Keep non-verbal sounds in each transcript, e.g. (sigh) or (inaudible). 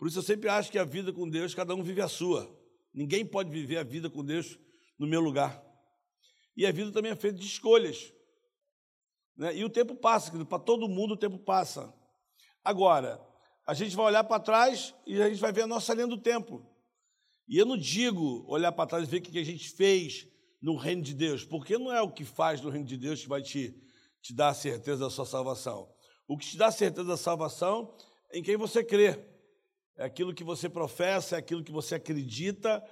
Por isso eu sempre acho que a vida com Deus, cada um vive a sua. Ninguém pode viver a vida com Deus no meu lugar. E a vida também é feita de escolhas. Né? E o tempo passa, para todo mundo o tempo passa. Agora, a gente vai olhar para trás e a gente vai ver a nossa linha do tempo. E eu não digo olhar para trás e ver o que a gente fez no reino de Deus, porque não é o que faz no reino de Deus que vai te, te dar a certeza da sua salvação. O que te dá a certeza da salvação é em quem você crê. É aquilo que você professa, é aquilo que você acredita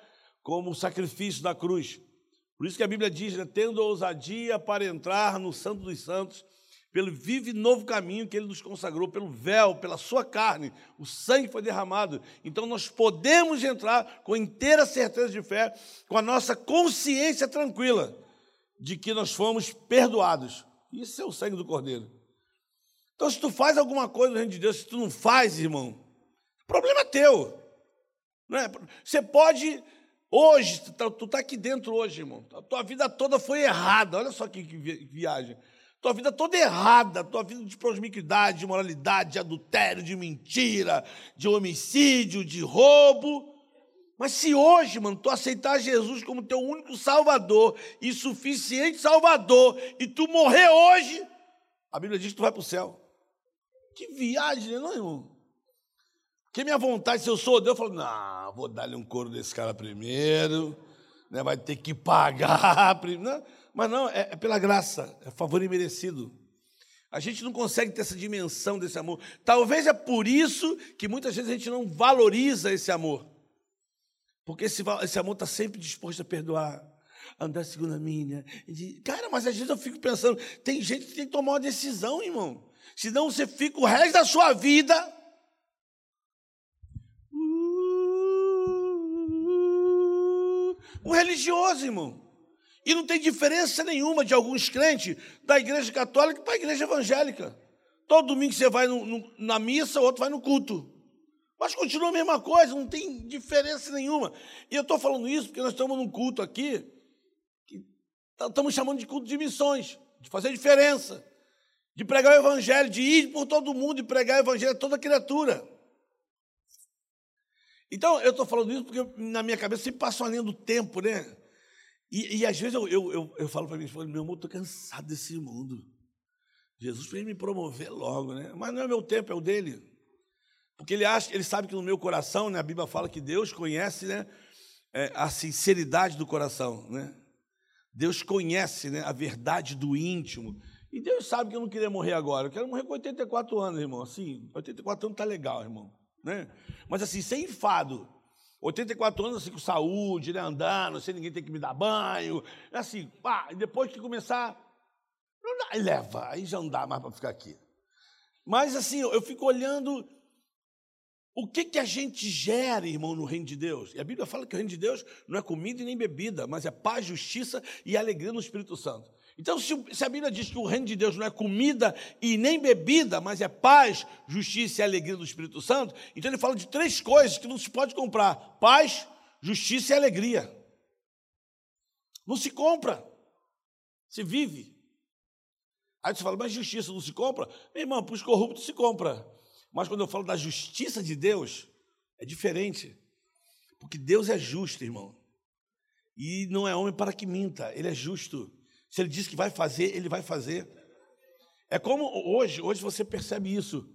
como o sacrifício da cruz. Por isso que a Bíblia diz, né, tendo ousadia para entrar no Santo dos Santos, pelo vive novo caminho que ele nos consagrou, pelo véu, pela sua carne, o sangue foi derramado. Então nós podemos entrar com inteira certeza de fé, com a nossa consciência tranquila de que nós fomos perdoados. Isso é o sangue do Cordeiro. Então, se tu faz alguma coisa no reino de Deus, se tu não faz, irmão, problema teu. Não é? Você pode, hoje, tu está tá aqui dentro hoje, irmão. A tua vida toda foi errada. Olha só que, que viagem tua vida toda errada, tua vida de promiscuidade, de moralidade, de adultério, de mentira, de homicídio, de roubo. Mas se hoje, mano, tu aceitar Jesus como teu único salvador e suficiente salvador, e tu morrer hoje, a Bíblia diz que tu vai para o céu. Que viagem, né, não, irmão? Porque minha vontade, se eu sou Deus, eu falo, não, vou dar-lhe um couro desse cara primeiro, né, vai ter que pagar (laughs) primeiro. Mas não, é, é pela graça, é favor imerecido. A gente não consegue ter essa dimensão desse amor. Talvez é por isso que muitas vezes a gente não valoriza esse amor. Porque esse, esse amor está sempre disposto a perdoar, a andar segundo a minha. Cara, mas às vezes eu fico pensando, tem gente que tem que tomar uma decisão, irmão. Senão você fica o resto da sua vida. Um religioso, irmão. E não tem diferença nenhuma de alguns crentes da igreja católica para a igreja evangélica. Todo domingo você vai no, no, na missa, o outro vai no culto. Mas continua a mesma coisa, não tem diferença nenhuma. E eu estou falando isso porque nós estamos num culto aqui, que estamos chamando de culto de missões, de fazer diferença, de pregar o evangelho, de ir por todo mundo e pregar o evangelho a toda criatura. Então, eu estou falando isso porque na minha cabeça sempre passa uma linha do tempo, né? E, e às vezes eu, eu, eu, eu falo para mim, meu amor, estou cansado desse mundo. Jesus fez me promover logo, né? Mas não é meu tempo, é o dele. Porque ele acha, ele sabe que no meu coração, né, a Bíblia fala que Deus conhece né, é, a sinceridade do coração, né? Deus conhece né, a verdade do íntimo. E Deus sabe que eu não queria morrer agora. Eu quero morrer com 84 anos, irmão. Assim, 84 anos tá legal, irmão. Né? Mas assim, sem enfado. 84 anos assim com saúde, né, andando, sem ninguém ter que me dar banho, assim, pá, depois que começar, não dá, leva, aí já não dá mais para ficar aqui. Mas assim, eu fico olhando o que, que a gente gera, irmão, no reino de Deus. E a Bíblia fala que o reino de Deus não é comida e nem bebida, mas é paz, justiça e alegria no Espírito Santo. Então, se a Bíblia diz que o reino de Deus não é comida e nem bebida, mas é paz, justiça e alegria do Espírito Santo, então ele fala de três coisas que não se pode comprar: paz, justiça e alegria. Não se compra, se vive. Aí você fala, mas justiça não se compra? Meu irmão, para os corruptos se compra. Mas quando eu falo da justiça de Deus, é diferente. Porque Deus é justo, irmão. E não é homem para que minta, ele é justo. Se ele diz que vai fazer, ele vai fazer. É como hoje, hoje você percebe isso.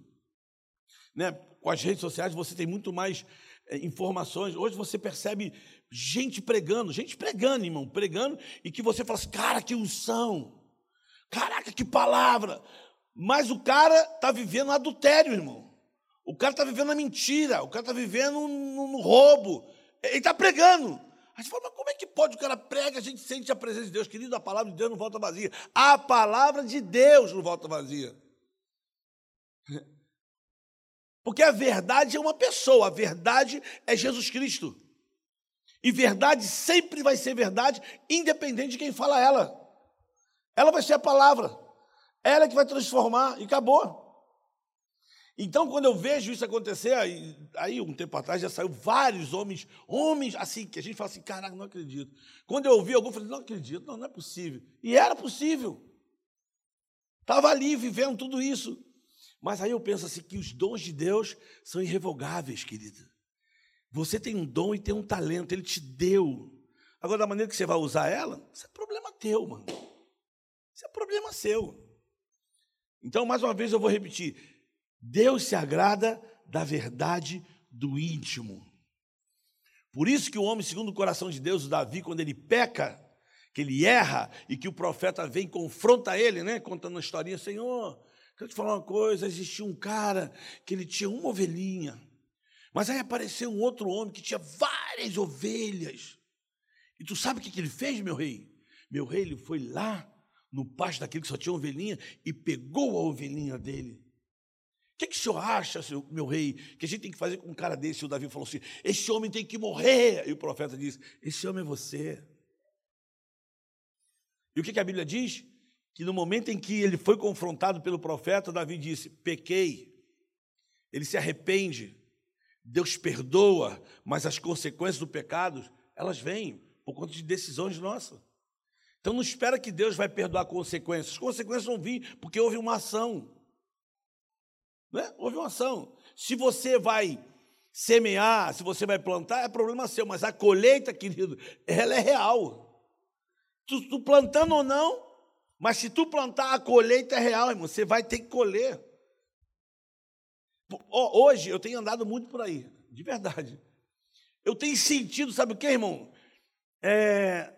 Né? Com as redes sociais você tem muito mais é, informações. Hoje você percebe gente pregando, gente pregando, irmão, pregando, e que você fala assim, cara, que unção. Caraca, que palavra. Mas o cara está vivendo adultério, irmão. O cara está vivendo a mentira, o cara está vivendo no, no roubo. Ele está pregando. Aí você fala, mas como é que pode? O cara prega, a gente sente a presença de Deus. Querido, a palavra de Deus não volta vazia. A palavra de Deus não volta vazia. (laughs) Porque a verdade é uma pessoa, a verdade é Jesus Cristo. E verdade sempre vai ser verdade, independente de quem fala ela. Ela vai ser a palavra. Ela é que vai transformar e acabou. Então, quando eu vejo isso acontecer, aí, aí, um tempo atrás já saiu vários homens, homens assim, que a gente fala assim, caraca, não acredito. Quando eu ouvi algum, eu falei, não acredito, não, não é possível. E era possível. Estava ali vivendo tudo isso. Mas aí eu penso assim que os dons de Deus são irrevogáveis, querida. Você tem um dom e tem um talento, ele te deu. Agora, da maneira que você vai usar ela, isso é problema teu, mano. Isso é problema seu. Então, mais uma vez eu vou repetir: Deus se agrada da verdade do íntimo. Por isso que o homem, segundo o coração de Deus, o Davi, quando ele peca, que ele erra e que o profeta vem e confronta ele, né, contando uma historinha, Senhor, quero te falar uma coisa, existia um cara que ele tinha uma ovelhinha, mas aí apareceu um outro homem que tinha várias ovelhas. E tu sabe o que ele fez, meu rei? Meu rei, ele foi lá no pasto daquele que só tinha ovelhinha e pegou a ovelhinha dele. O que, que o senhor acha, meu rei, que a gente tem que fazer com um cara desse? O Davi falou assim: esse homem tem que morrer. E o profeta disse: esse homem é você. E o que, que a Bíblia diz? Que no momento em que ele foi confrontado pelo profeta, Davi disse: pequei. Ele se arrepende. Deus perdoa, mas as consequências do pecado, elas vêm por conta de decisões nossas. Então não espera que Deus vai perdoar consequências. As consequências vão vir porque houve uma ação. Né? Houve uma ação. Se você vai semear, se você vai plantar, é problema seu, mas a colheita, querido, ela é real. Tu, tu plantando ou não, mas se tu plantar, a colheita é real, irmão. Você vai ter que colher. Hoje eu tenho andado muito por aí, de verdade. Eu tenho sentido, sabe o que, irmão? É,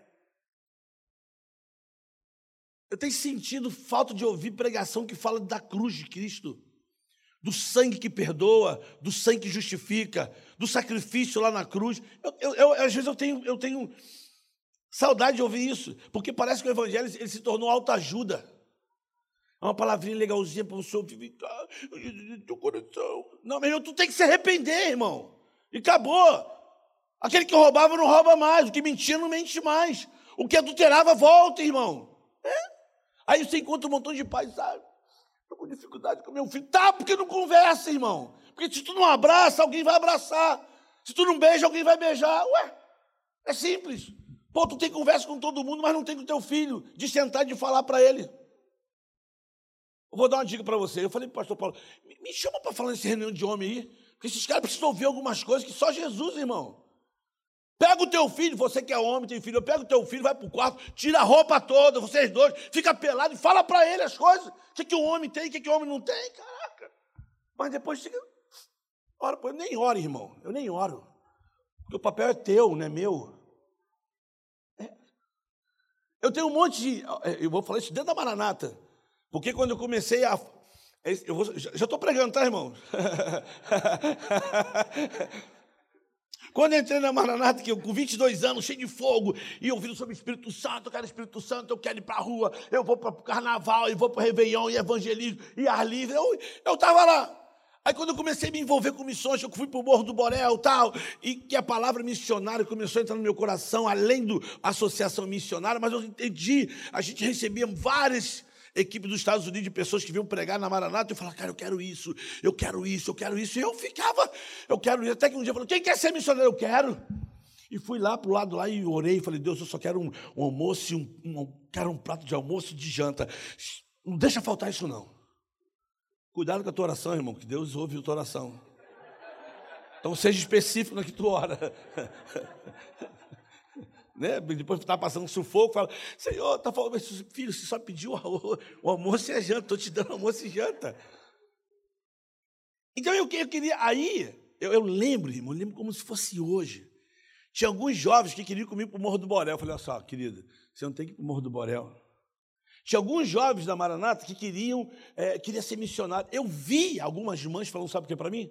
eu tenho sentido falta de ouvir pregação que fala da cruz de Cristo, do sangue que perdoa, do sangue que justifica, do sacrifício lá na cruz. Eu, eu, eu, às vezes eu tenho, eu tenho saudade de ouvir isso, porque parece que o Evangelho ele se tornou autoajuda. É uma palavrinha legalzinha para você ouvir, teu coração. Não, meu irmão, tu tem que se arrepender, irmão. E acabou. Aquele que roubava não rouba mais, o que mentia não mente mais. O que adulterava volta, irmão. Aí você encontra um montão de pais, sabe? Estou com dificuldade com meu filho. Tá, porque não conversa, irmão. Porque se tu não abraça, alguém vai abraçar. Se tu não beija, alguém vai beijar. Ué, é simples. Pô, tu tem conversa com todo mundo, mas não tem com teu filho, de sentar e de falar para ele. Eu vou dar uma dica para você. Eu falei para o pastor Paulo, me chama para falar nesse reunião de homem aí, porque esses caras precisam ouvir algumas coisas que só Jesus, irmão. Pega o teu filho, você que é homem, tem filho, pega o teu filho, vai para o quarto, tira a roupa toda, vocês dois, fica pelado e fala para ele as coisas. O que, que o homem tem, o que, que o homem não tem, caraca. Mas depois fica. Ora, eu nem oro, irmão. Eu nem oro. Porque o papel é teu, não é meu. É. Eu tenho um monte de. É, eu vou falar isso dentro da Maranata. Porque quando eu comecei a. É eu vou, já estou pregando, tá, irmão? (laughs) Quando eu entrei na Maranata, que eu, com 22 anos, cheio de fogo, e ouvindo sobre o Espírito Santo, eu quero Espírito Santo, eu quero ir para a rua, eu vou para o carnaval, eu vou para o Réveillon, e evangelismo, e ar livre. Eu estava lá. Aí quando eu comecei a me envolver com missões, eu fui para o Morro do Borel tal, e que a palavra missionário começou a entrar no meu coração, além da associação missionária, mas eu entendi, a gente recebia várias equipe dos Estados Unidos de pessoas que vinham pregar na Maranata e falava, cara, eu quero isso, eu quero isso, eu quero isso. E eu ficava, eu quero isso. Até que um dia falou, quem quer ser missionário? Eu quero. E fui lá para o lado lá e orei, falei, Deus, eu só quero um, um almoço, um, um, quero um prato de almoço e de janta. Não deixa faltar isso não. Cuidado com a tua oração, irmão, que Deus ouve a tua oração. Então seja específico na que tu ora. (laughs) né? Depois está passando sufoco, fala, Senhor, está falando, filho, você só pediu o almoço e a janta, estou te dando almoço e janta. Então eu, eu queria, aí, eu, eu, lembro, irmão, eu lembro como se fosse hoje. Tinha alguns jovens que queriam comigo para o Morro do Borel. Eu falei, olha só, querida, você não tem que ir para o Morro do Borel. Tinha alguns jovens da Maranata que queriam, é, ser missionário. Eu vi algumas mães falando, sabe o que é para mim?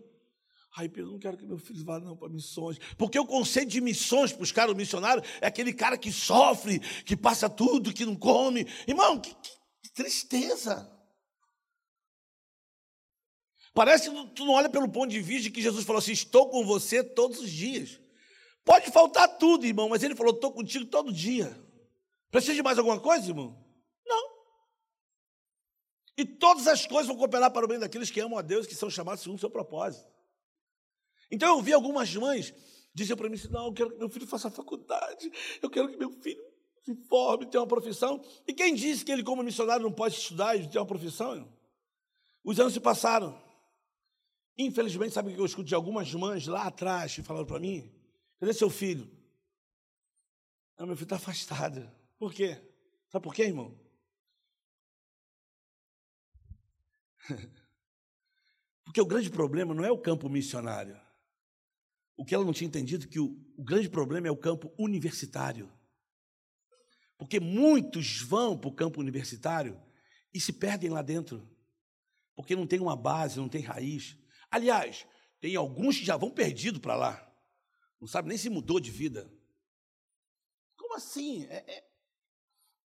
Ai, Pedro, não quero que meu filho vá não para missões. Porque o conceito de missões para os caras missionários é aquele cara que sofre, que passa tudo, que não come. Irmão, que, que tristeza. Parece que tu não olha pelo ponto de vista de que Jesus falou assim: estou com você todos os dias. Pode faltar tudo, irmão, mas ele falou: estou contigo todo dia. Precisa de mais alguma coisa, irmão? Não. E todas as coisas vão cooperar para o bem daqueles que amam a Deus, que são chamados segundo o seu propósito. Então eu vi algumas mães dizer para mim assim: não, eu quero que meu filho faça faculdade, eu quero que meu filho se forme, tenha uma profissão. E quem disse que ele, como missionário, não pode estudar e ter uma profissão? Os anos se passaram. Infelizmente, sabe o que eu escuto de algumas mães lá atrás que falaram para mim? Cadê seu filho? Não, meu filho está afastado. Por quê? Sabe por quê, irmão? (laughs) Porque o grande problema não é o campo missionário. O que ela não tinha entendido que o, o grande problema é o campo universitário. Porque muitos vão para o campo universitário e se perdem lá dentro. Porque não tem uma base, não tem raiz. Aliás, tem alguns que já vão perdidos para lá. Não sabe nem se mudou de vida. Como assim? É, é...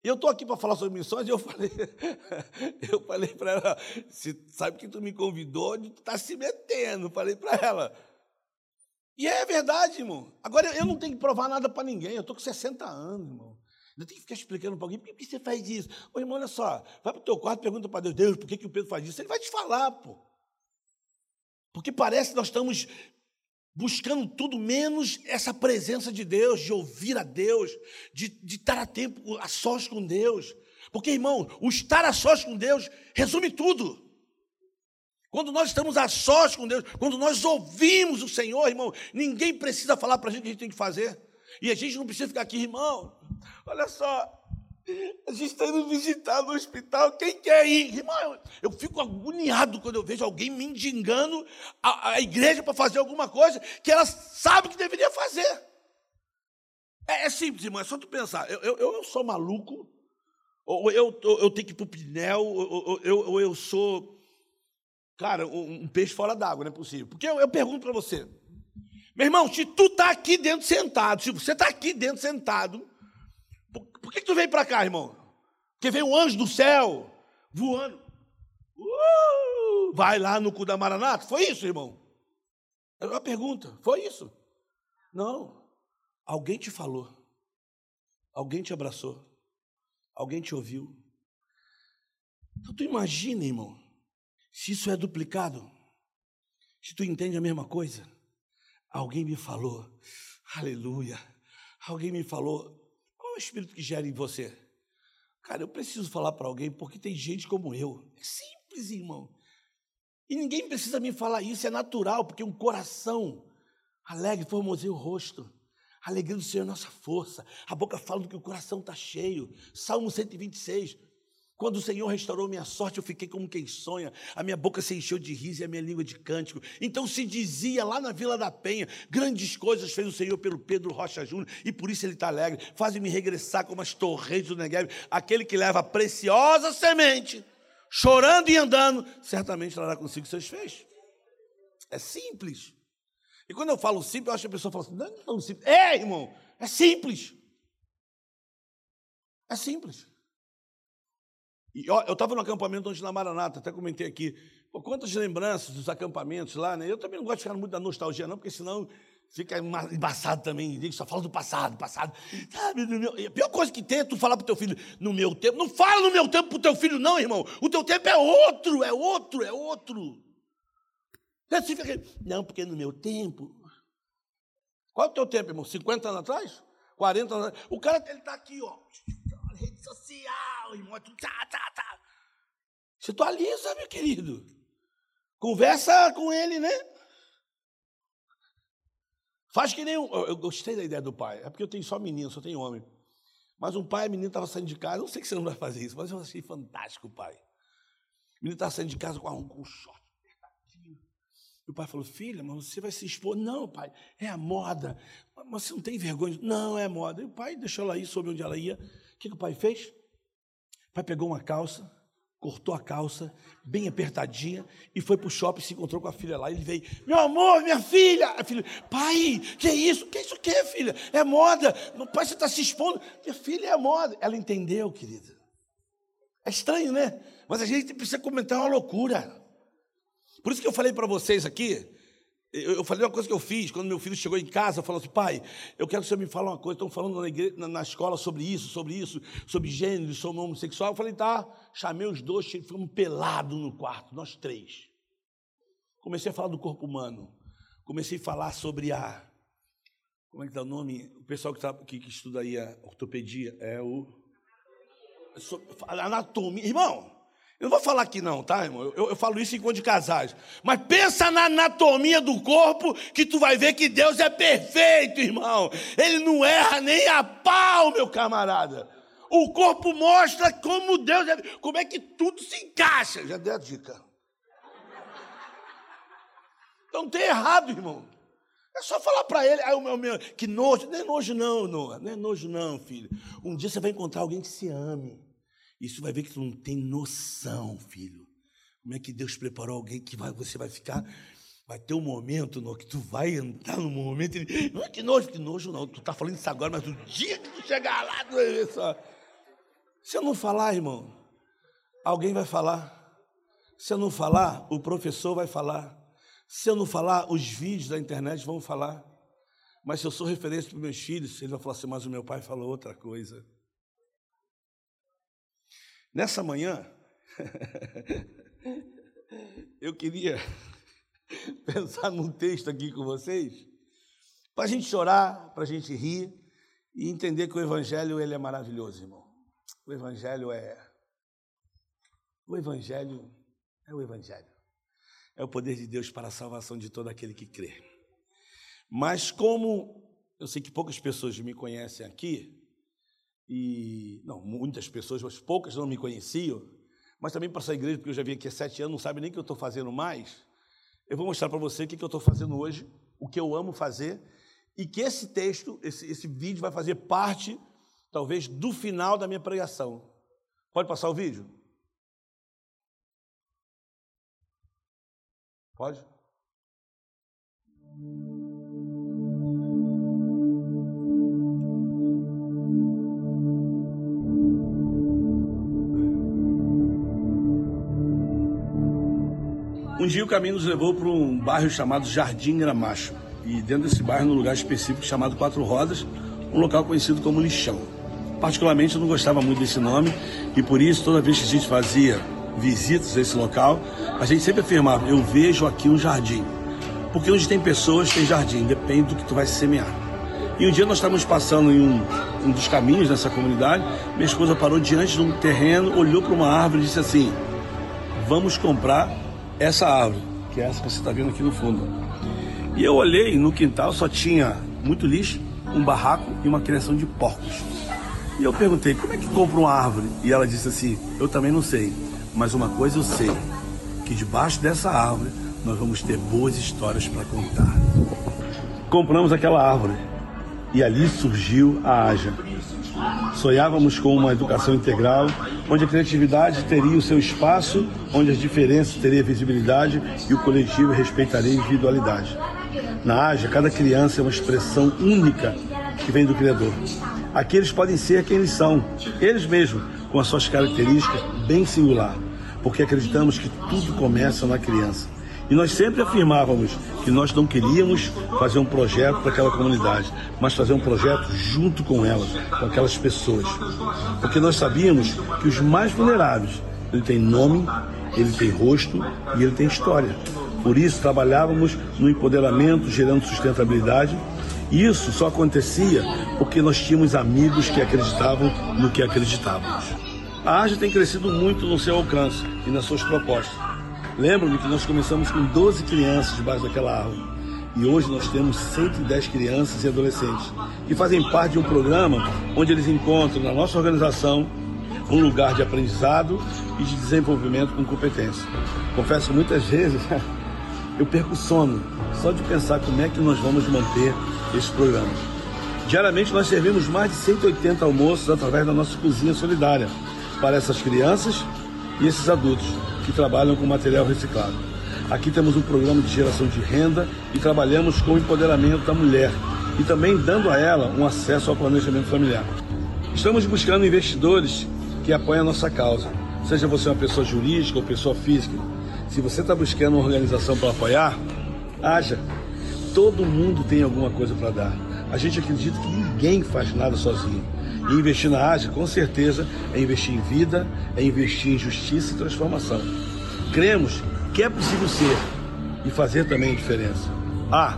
Eu estou aqui para falar sobre missões e eu falei, (laughs) eu falei para ela, se sabe que tu me convidou, tu está se metendo, falei para ela. E é verdade, irmão. Agora eu não tenho que provar nada para ninguém, eu estou com 60 anos, irmão. Eu tenho que ficar explicando para alguém, por que você faz isso? Ô, irmão, olha só, vai para o teu quarto e pergunta para Deus, Deus, por que, que o Pedro faz isso? Ele vai te falar, pô. Porque parece que nós estamos buscando tudo menos essa presença de Deus, de ouvir a Deus, de, de estar a tempo a sós com Deus. Porque, irmão, o estar a sós com Deus resume tudo. Quando nós estamos a sós com Deus, quando nós ouvimos o Senhor, irmão, ninguém precisa falar para a gente o que a gente tem que fazer. E a gente não precisa ficar aqui, irmão, olha só, a gente está indo visitar no hospital, quem quer ir? Irmão, eu fico agoniado quando eu vejo alguém mendigando a, a igreja para fazer alguma coisa que ela sabe que deveria fazer. É, é simples, irmão, é só tu pensar. Eu, eu, eu sou maluco, ou eu, eu, eu tenho que ir para o Pinel, ou eu, eu, eu sou, cara, um, um peixe fora d'água, não é possível. Porque eu, eu pergunto para você, meu irmão, se tu está aqui dentro sentado, se você está aqui dentro sentado, por, por que, que tu veio para cá, irmão? Porque veio um anjo do céu voando. Uh, vai lá no cu da Maranata? Foi isso, irmão? É uma pergunta. Foi isso? Não. Alguém te falou. Alguém te abraçou. Alguém te ouviu. Então tu imagina, irmão, se isso é duplicado. Se tu entende a mesma coisa. Alguém me falou, aleluia. Alguém me falou, qual é o espírito que gera em você? Cara, eu preciso falar para alguém porque tem gente como eu. É simples, irmão. E ninguém precisa me falar isso, é natural, porque um coração alegre formoseia o rosto. A alegria do Senhor é nossa força. A boca fala do que o coração está cheio. Salmo 126. Quando o Senhor restaurou minha sorte, eu fiquei como quem sonha. A minha boca se encheu de riso e a minha língua de cântico. Então se dizia lá na Vila da Penha: grandes coisas fez o Senhor pelo Pedro Rocha Júnior, e por isso ele está alegre. Faz-me regressar como as torrentes do Negev. Aquele que leva a preciosa semente, chorando e andando, certamente trará consigo seus feixes. É simples. E quando eu falo simples, eu acho que a pessoa fala assim: não, não é tão simples. É, irmão, é simples. É simples. E, ó, eu estava no acampamento onde na Maranata, até comentei aqui. Pô, quantas lembranças dos acampamentos lá, né? Eu também não gosto de ficar muito da nostalgia, não, porque senão fica embaçado também. Só fala do passado, passado. Sabe, meu... a pior coisa que tem é tu falar para o teu filho, no meu tempo. Não fala no meu tempo para o teu filho, não, irmão. O teu tempo é outro, é outro, é outro. Não, porque no meu tempo. Qual é o teu tempo, irmão? 50 anos atrás? 40 anos atrás? O cara ele está aqui, ó rede social, e mostra, tá, tá, tá. Você atualiza, meu querido. Conversa com ele, né? Faz que nem um. Eu gostei da ideia do pai. É porque eu tenho só menino, só tenho homem. Mas um pai, a menina estava saindo de casa. Eu sei que você não vai fazer isso, mas eu achei fantástico pai. O menino estava saindo de casa com, um, com um short apertadinho. E o pai falou: Filha, mas você vai se expor. Não, pai, é a moda. Mas você não tem vergonha? Não, é moda. E o pai deixou ela ir, soube onde ela ia que, que o pai fez? O pai pegou uma calça, cortou a calça, bem apertadinha, e foi para o shopping, se encontrou com a filha lá, ele veio, meu amor, minha filha, a filha, pai, que é isso? Que é isso que, filha? É moda, meu pai, você está se expondo, minha filha é moda. Ela entendeu, querida. É estranho, né? Mas a gente precisa comentar uma loucura. Por isso que eu falei para vocês aqui, eu, falei uma coisa que eu fiz quando meu filho chegou em casa, falou assim, pai, eu quero que você me fale uma coisa, estão falando na, igreja, na, escola sobre isso, sobre isso, sobre gênero, sobre homossexual. Eu falei, tá, chamei os dois, ficamos pelados no quarto, nós três. Comecei a falar do corpo humano, comecei a falar sobre a, como é que dá o nome? O pessoal que, tá, que, que estuda aí a ortopedia, é o, anatomia. Irmão, Eu não vou falar aqui não, tá, irmão? Eu, eu, falo isso enquanto de casais. Mas pensa na anatomia do corpo que tu vai ver que Deus é perfeito, irmão. Ele não erra nem a pau, meu camarada. O corpo mostra como Deus é, como é que tudo se encaixa. Já dei a dica. Então tem errado, irmão. É só falar para ele, meu, meu, que nojo. Não é nojo, não, Noah. Não é nojo, não, filho. Um dia você vai encontrar alguém que se ame. Isso vai ver que tu não tem noção, filho. Como é que Deus preparou alguém que vai, você vai ficar. Vai ter um momento no que tu vai entrar num momento. Ele, não é que nojo, que nojo não. Tu tá falando isso agora, mas o dia que tu chegar lá, tu vai ver só. Se eu não falar, irmão, alguém vai falar. Se eu não falar, o professor vai falar. Se eu não falar, os vídeos da internet vão falar. Mas se eu sou referência para meus filhos, eles vão falar assim, mas o meu pai falou outra coisa. Nessa manhã, (laughs) eu queria (laughs) pensar num texto aqui com vocês, para a gente chorar, para a gente rir e entender que o Evangelho ele é maravilhoso, irmão. O Evangelho é. O Evangelho é o Evangelho. É o poder de Deus para a salvação de todo aquele que crê. Mas como eu sei que poucas pessoas me conhecem aqui, e não, muitas pessoas, mas poucas não me conheciam, mas também para essa igreja, porque eu já vim aqui há sete anos, não sabe nem o que eu estou fazendo mais. Eu vou mostrar para você o que, que eu estou fazendo hoje, o que eu amo fazer, e que esse texto, esse, esse vídeo vai fazer parte, talvez, do final da minha pregação. Pode passar o vídeo? Pode? Um dia o caminho nos levou para um bairro chamado Jardim Gramacho. E dentro desse bairro, num lugar específico chamado Quatro Rodas, um local conhecido como Lixão. Particularmente eu não gostava muito desse nome e por isso toda vez que a gente fazia visitas a esse local, a gente sempre afirmava, eu vejo aqui um jardim. Porque onde tem pessoas tem jardim, depende do que tu vai semear. E um dia nós estávamos passando em um, um dos caminhos dessa comunidade, minha esposa parou diante de um terreno, olhou para uma árvore e disse assim, vamos comprar essa árvore, que é essa que você está vendo aqui no fundo. E eu olhei no quintal, só tinha muito lixo, um barraco e uma criação de porcos. E eu perguntei, como é que compra uma árvore? E ela disse assim, eu também não sei, mas uma coisa eu sei, que debaixo dessa árvore nós vamos ter boas histórias para contar. Compramos aquela árvore e ali surgiu a Aja. Sonhávamos com uma educação integral, onde a criatividade teria o seu espaço, onde as diferenças teriam visibilidade e o coletivo respeitaria a individualidade. Na Aja, cada criança é uma expressão única que vem do Criador. Aqui eles podem ser quem eles são, eles mesmos, com as suas características bem singular, porque acreditamos que tudo começa na criança. E nós sempre afirmávamos que nós não queríamos fazer um projeto para aquela comunidade, mas fazer um projeto junto com elas, com aquelas pessoas. Porque nós sabíamos que os mais vulneráveis, ele tem nome, ele tem rosto e ele tem história. Por isso trabalhávamos no empoderamento, gerando sustentabilidade. E isso só acontecia porque nós tínhamos amigos que acreditavam no que acreditávamos. A AGE tem crescido muito no seu alcance e nas suas propostas. Lembro-me que nós começamos com 12 crianças debaixo daquela árvore. E hoje nós temos 110 crianças e adolescentes que fazem parte de um programa onde eles encontram na nossa organização um lugar de aprendizado e de desenvolvimento com competência. Confesso muitas vezes (laughs) eu perco sono só de pensar como é que nós vamos manter esse programa. Diariamente nós servimos mais de 180 almoços através da nossa cozinha solidária para essas crianças e esses adultos que trabalham com material reciclado. Aqui temos um programa de geração de renda e trabalhamos com o empoderamento da mulher e também dando a ela um acesso ao planejamento familiar. Estamos buscando investidores que apoiem a nossa causa, seja você uma pessoa jurídica ou pessoa física. Se você está buscando uma organização para apoiar, haja. Todo mundo tem alguma coisa para dar. A gente acredita que ninguém faz nada sozinho. E investir na Ásia, com certeza, é investir em vida, é investir em justiça e transformação. Cremos que é possível ser e fazer também a diferença. Ah,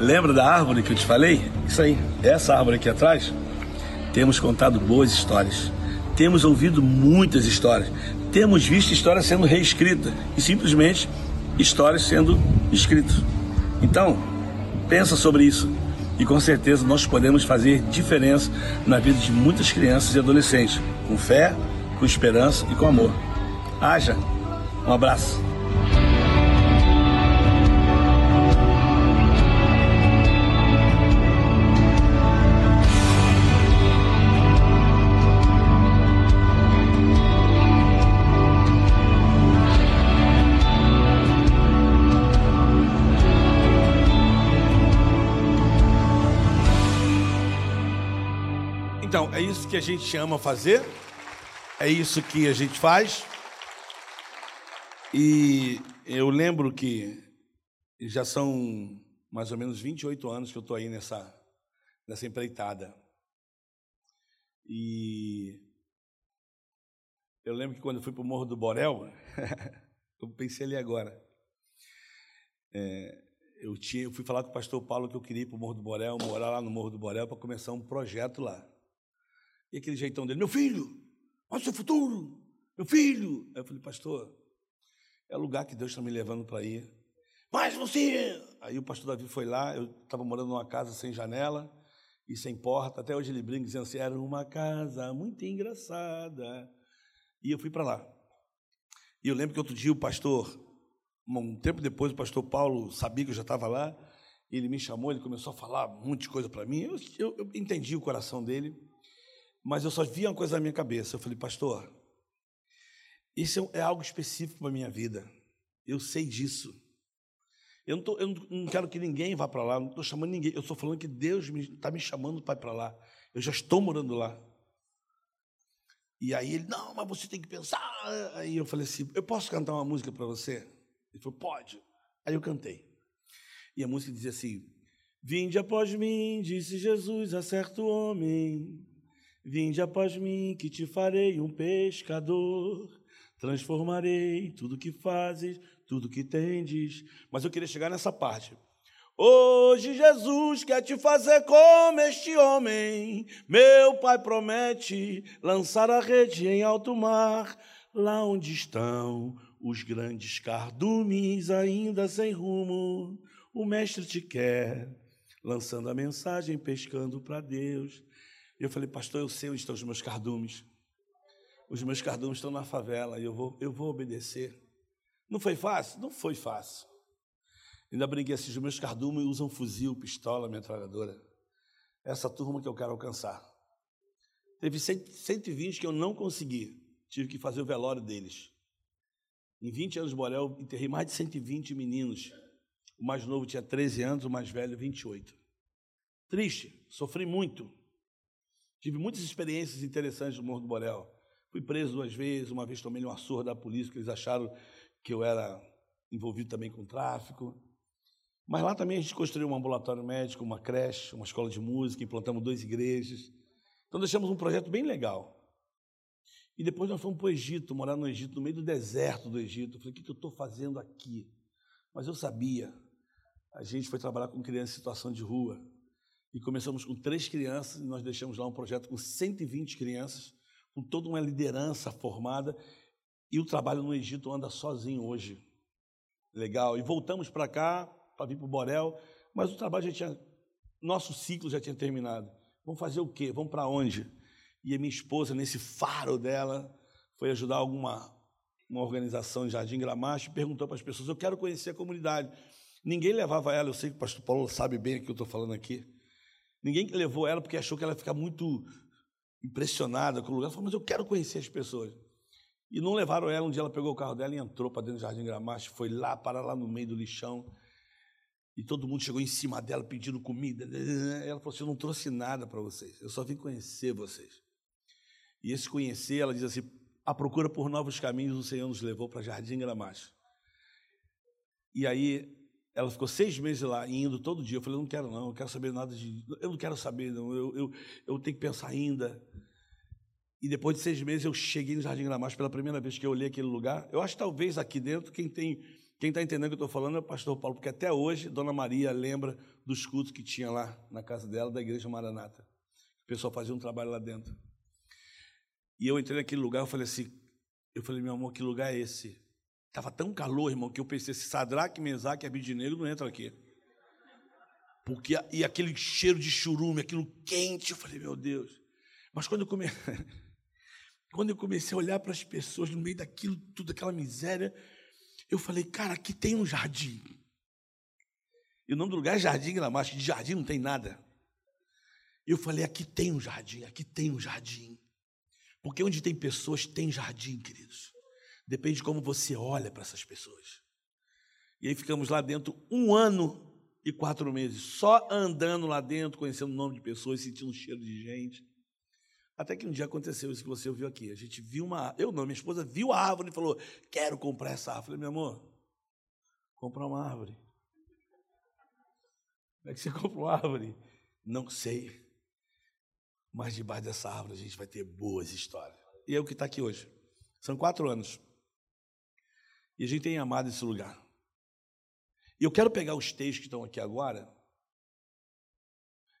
lembra da árvore que eu te falei? Isso aí, essa árvore aqui atrás, temos contado boas histórias. Temos ouvido muitas histórias. temos visto histórias sendo reescritas e simplesmente histórias sendo escritas. Então, pensa sobre isso e com certeza nós podemos fazer diferença na vida de muitas crianças e adolescentes, com fé, com esperança e com amor. Haja! Um abraço! É isso que a gente ama fazer, é isso que a gente faz. E eu lembro que já são mais ou menos 28 anos que eu estou aí nessa, nessa empreitada. E eu lembro que quando eu fui para o Morro do Borel, (laughs) eu pensei ali agora. É, eu, tinha, eu fui falar com o pastor Paulo que eu queria ir para o Morro do Borel, morar lá no Morro do Borel para começar um projeto lá. E aquele jeitão dele, meu filho, olha o seu futuro, meu filho. Aí eu falei, pastor, é o lugar que Deus está me levando para ir. Mas você. Aí o pastor Davi foi lá, eu estava morando numa casa sem janela e sem porta. Até hoje ele brinca dizendo assim: era uma casa muito engraçada. E eu fui para lá. E eu lembro que outro dia o pastor, um tempo depois, o pastor Paulo sabia que eu já estava lá. Ele me chamou, ele começou a falar um monte de coisa para mim. Eu, eu, eu entendi o coração dele. Mas eu só via uma coisa na minha cabeça. Eu falei, pastor, isso é algo específico para a minha vida. Eu sei disso. Eu não, tô, eu não quero que ninguém vá para lá, não estou chamando ninguém. Eu estou falando que Deus está me, me chamando para ir para lá. Eu já estou morando lá. E aí ele, não, mas você tem que pensar. Aí eu falei assim, eu posso cantar uma música para você? Ele falou, pode. Aí eu cantei. E a música dizia assim: Vinde após mim, disse Jesus a certo homem Vinde após mim, que te farei um pescador. Transformarei tudo que fazes, tudo que tendes. Mas eu queria chegar nessa parte. Hoje Jesus quer te fazer como este homem. Meu Pai promete lançar a rede em alto mar, lá onde estão os grandes cardumes ainda sem rumo. O Mestre te quer, lançando a mensagem, pescando para Deus. E eu falei, pastor, eu sei onde estão os meus cardumes. Os meus cardumes estão na favela e eu vou, eu vou obedecer. Não foi fácil? Não foi fácil. Ainda brinquei assim, os meus cardumes usam fuzil, pistola, metralhadora. Essa turma que eu quero alcançar. Teve 120 que eu não consegui. Tive que fazer o velório deles. Em 20 anos de Borel, enterrei mais de 120 meninos. O mais novo tinha 13 anos, o mais velho 28. Triste, sofri muito. Tive muitas experiências interessantes no Morro do Borel. Fui preso duas vezes, uma vez tomei uma surra da polícia, que eles acharam que eu era envolvido também com tráfico. Mas lá também a gente construiu um ambulatório médico, uma creche, uma escola de música, implantamos duas igrejas. Então deixamos um projeto bem legal. E depois nós fomos para o Egito, morar no Egito, no meio do deserto do Egito. Eu falei, o que eu estou fazendo aqui? Mas eu sabia. A gente foi trabalhar com crianças em situação de rua. E começamos com três crianças, e nós deixamos lá um projeto com 120 crianças, com toda uma liderança formada, e o trabalho no Egito anda sozinho hoje. Legal. E voltamos para cá, para vir para o Borel, mas o trabalho já tinha. Nosso ciclo já tinha terminado. Vamos fazer o quê? Vamos para onde? E a minha esposa, nesse faro dela, foi ajudar alguma uma organização em Jardim Gramacho e perguntou para as pessoas: Eu quero conhecer a comunidade. Ninguém levava ela, eu sei que o pastor Paulo sabe bem o que eu estou falando aqui. Ninguém levou ela porque achou que ela ia ficar muito impressionada com o lugar. Falou, mas eu quero conhecer as pessoas. E não levaram ela. Um dia ela pegou o carro dela e entrou para dentro do Jardim Gramacho, foi lá, para lá no meio do lixão. E todo mundo chegou em cima dela pedindo comida. Ela falou assim: Eu não trouxe nada para vocês, eu só vim conhecer vocês. E esse conhecer, ela diz assim: A procura por novos caminhos, o Senhor nos levou para Jardim Gramacho. E aí ela ficou seis meses lá, indo todo dia. Eu falei, eu não quero não, eu quero saber nada de... Eu não quero saber não, eu, eu, eu tenho que pensar ainda. E depois de seis meses eu cheguei no Jardim Gramacho pela primeira vez que eu olhei aquele lugar. Eu acho que talvez aqui dentro, quem tem quem está entendendo o que eu estou falando é o pastor Paulo, porque até hoje Dona Maria lembra dos cultos que tinha lá na casa dela, da igreja Maranata. O pessoal fazia um trabalho lá dentro. E eu entrei naquele lugar e falei assim, Eu falei, meu amor, que lugar é esse? Estava tão calor, irmão, que eu pensei, se Sadraque, Mesaque e Abidinego não entram aqui. Porque, e aquele cheiro de churume, aquilo quente, eu falei, meu Deus. Mas quando eu, come... (laughs) quando eu comecei a olhar para as pessoas no meio daquilo, tudo aquela miséria, eu falei, cara, aqui tem um jardim. E o nome do lugar é Jardim Gramacho, de jardim não tem nada. Eu falei, aqui tem um jardim, aqui tem um jardim. Porque onde tem pessoas, tem jardim, queridos. Depende de como você olha para essas pessoas. E aí ficamos lá dentro um ano e quatro meses, só andando lá dentro, conhecendo o nome de pessoas, sentindo o cheiro de gente. Até que um dia aconteceu isso que você ouviu aqui. A gente viu uma. Eu não, minha esposa viu a árvore e falou: Quero comprar essa árvore. Eu falei, meu amor, comprar uma árvore. Como é que você compra uma árvore? Não sei. Mas debaixo dessa árvore a gente vai ter boas histórias. E é o que está aqui hoje. São quatro anos. E a gente tem amado esse lugar. E eu quero pegar os textos que estão aqui agora.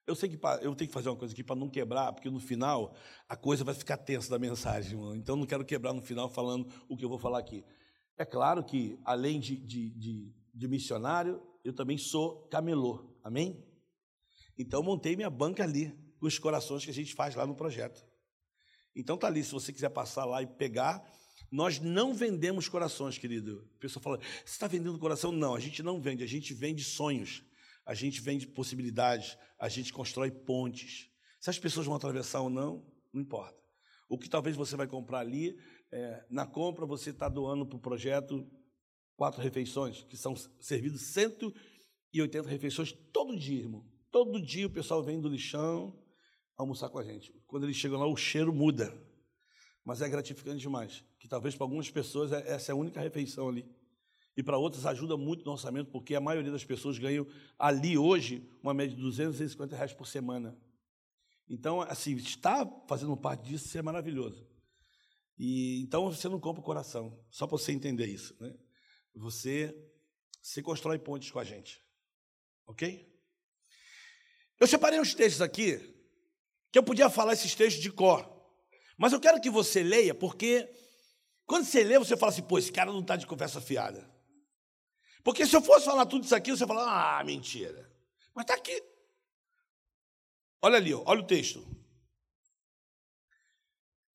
Eu sei que eu tenho que fazer uma coisa aqui para não quebrar, porque no final a coisa vai ficar tensa da mensagem, irmão. Então não quero quebrar no final falando o que eu vou falar aqui. É claro que, além de, de, de, de missionário, eu também sou camelô. Amém? Então montei minha banca ali, com os corações que a gente faz lá no projeto. Então tá ali, se você quiser passar lá e pegar, nós não vendemos corações, querido. A pessoa fala, você está vendendo coração? Não, a gente não vende, a gente vende sonhos, a gente vende possibilidades, a gente constrói pontes. Se as pessoas vão atravessar ou não, não importa. O que talvez você vai comprar ali, é, na compra você está doando para o projeto quatro refeições, que são servidos 180 refeições todo dia, irmão. Todo dia o pessoal vem do lixão almoçar com a gente. Quando eles chegam lá, o cheiro muda mas é gratificante demais. Que talvez para algumas pessoas é, essa é a única refeição ali. E para outras ajuda muito no orçamento, porque a maioria das pessoas ganham ali hoje uma média de 250 reais por semana. Então, assim, estar fazendo parte disso é maravilhoso. E então você não compra o coração, só para você entender isso. Né? Você se constrói pontes com a gente. Ok? Eu separei uns textos aqui que eu podia falar esses textos de cor. Mas eu quero que você leia, porque quando você lê, você fala assim, pô, esse cara não está de conversa fiada. Porque se eu fosse falar tudo isso aqui, você fala, ah, mentira. Mas está aqui. Olha ali, olha o texto.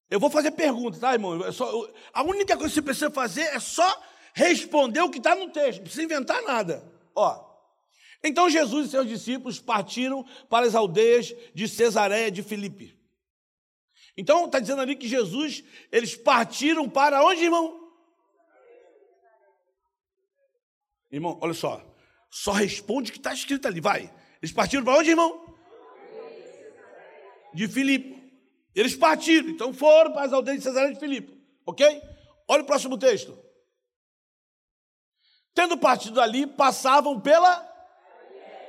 Eu vou fazer perguntas, tá, irmão? É só, a única coisa que você precisa fazer é só responder o que está no texto, não precisa inventar nada. Ó. Então Jesus e seus discípulos partiram para as aldeias de Cesareia de Filipe. Então está dizendo ali que Jesus, eles partiram para onde, irmão? Irmão, olha só. Só responde o que está escrito ali, vai. Eles partiram para onde, irmão? De Filipe. Eles partiram, então foram para as aldeias de Cesareia de Filipe. Ok? Olha o próximo texto. Tendo partido ali, passavam pela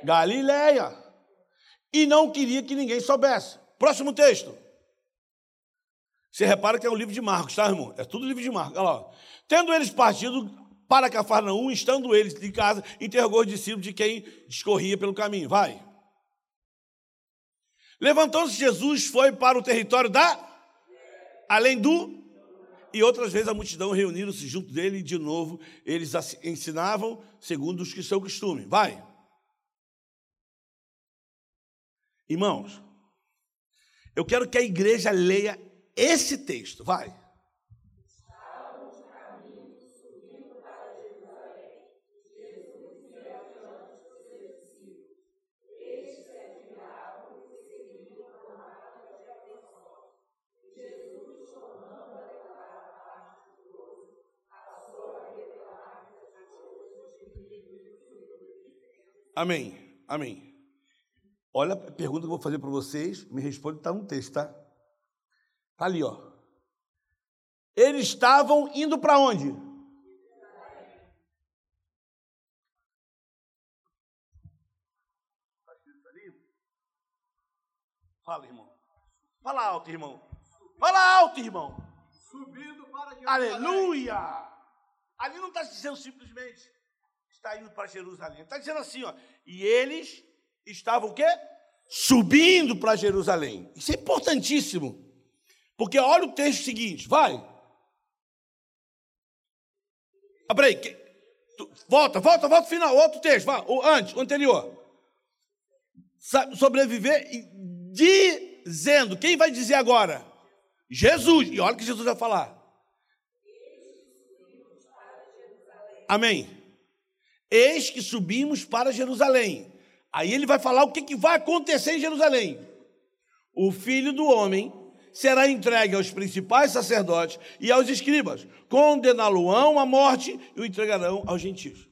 Galileia. E não queria que ninguém soubesse. Próximo texto. Você repara que é o livro de Marcos, tá, irmão? É tudo livro de Marcos. Olha lá. Tendo eles partido para Cafarnaum, estando eles de casa, interrogou os discípulos de quem discorria pelo caminho. Vai. Levantando-se Jesus, foi para o território da. Além do. E outras vezes a multidão reuniram-se junto dele e de novo eles ensinavam segundo os que seu costume. Vai. Irmãos, eu quero que a igreja leia esse texto, vai. Amém. Amém. Olha a pergunta que eu vou fazer para vocês, me responde, está no texto, tá? Está ali, ó. Eles estavam indo para onde? Fala, irmão. Fala alto, irmão. Fala alto, irmão. Subindo para Jerusalém. Aleluia! Ali não está dizendo simplesmente está indo para Jerusalém. Está dizendo assim, ó. E eles estavam o quê? Subindo para Jerusalém. Isso é importantíssimo. Porque olha o texto seguinte, vai. Ah, peraí. Que, tu, volta, volta, volta final. Outro texto, vá, o antes, o anterior. Sobreviver dizendo. Quem vai dizer agora? Jesus. E olha o que Jesus vai falar. Amém. Eis que subimos para Jerusalém. Aí ele vai falar o que, que vai acontecer em Jerusalém. O filho do homem será entregue aos principais sacerdotes e aos escribas, condená-lo-ão à morte e o entregarão aos gentios.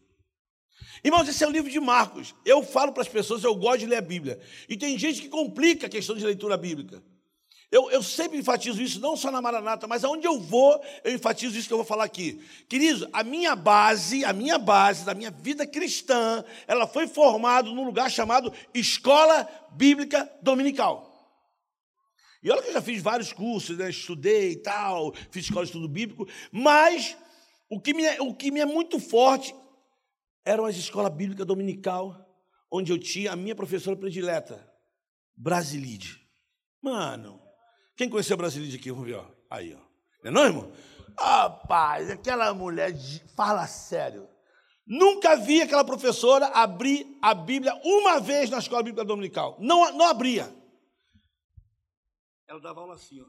Irmãos, esse é o livro de Marcos. Eu falo para as pessoas, eu gosto de ler a Bíblia. E tem gente que complica a questão de leitura bíblica. Eu, eu, sempre enfatizo isso, não só na Maranata, mas aonde eu vou, eu enfatizo isso que eu vou falar aqui. Queridos, a minha base, a minha base da minha vida cristã, ela foi formada num lugar chamado Escola Bíblica Dominical. E olha que eu já fiz vários cursos, né? estudei e tal, fiz escola de estudo bíblico, mas o que, me é, o que me é muito forte eram as escolas bíblicas dominical, onde eu tinha a minha professora predileta, Brasilide. Mano, quem conheceu Brasilide aqui? Vamos ver, ó. Aí, ó. Não é não, irmão? Rapaz, aquela mulher fala sério. Nunca vi aquela professora abrir a Bíblia uma vez na escola bíblica dominical. Não, não abria. Ela dava aula assim, ó.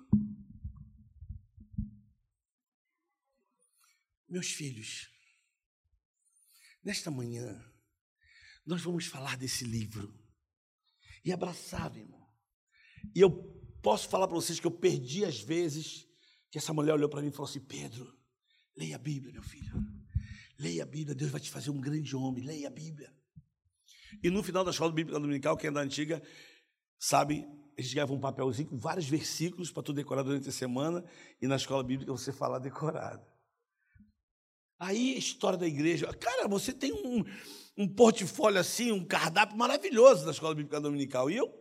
Meus filhos, nesta manhã, nós vamos falar desse livro e abraçar, irmão. E eu posso falar para vocês que eu perdi as vezes que essa mulher olhou para mim e falou assim: Pedro, leia a Bíblia, meu filho. Leia a Bíblia, Deus vai te fazer um grande homem. Leia a Bíblia. E no final da escola bíblica dominical, quem é da antiga, sabe ganhavam um papelzinho com vários versículos para tu decorar durante a semana e na escola bíblica você falar decorado. Aí a história da igreja. Cara, você tem um, um portfólio assim, um cardápio maravilhoso da escola bíblica dominical. E eu.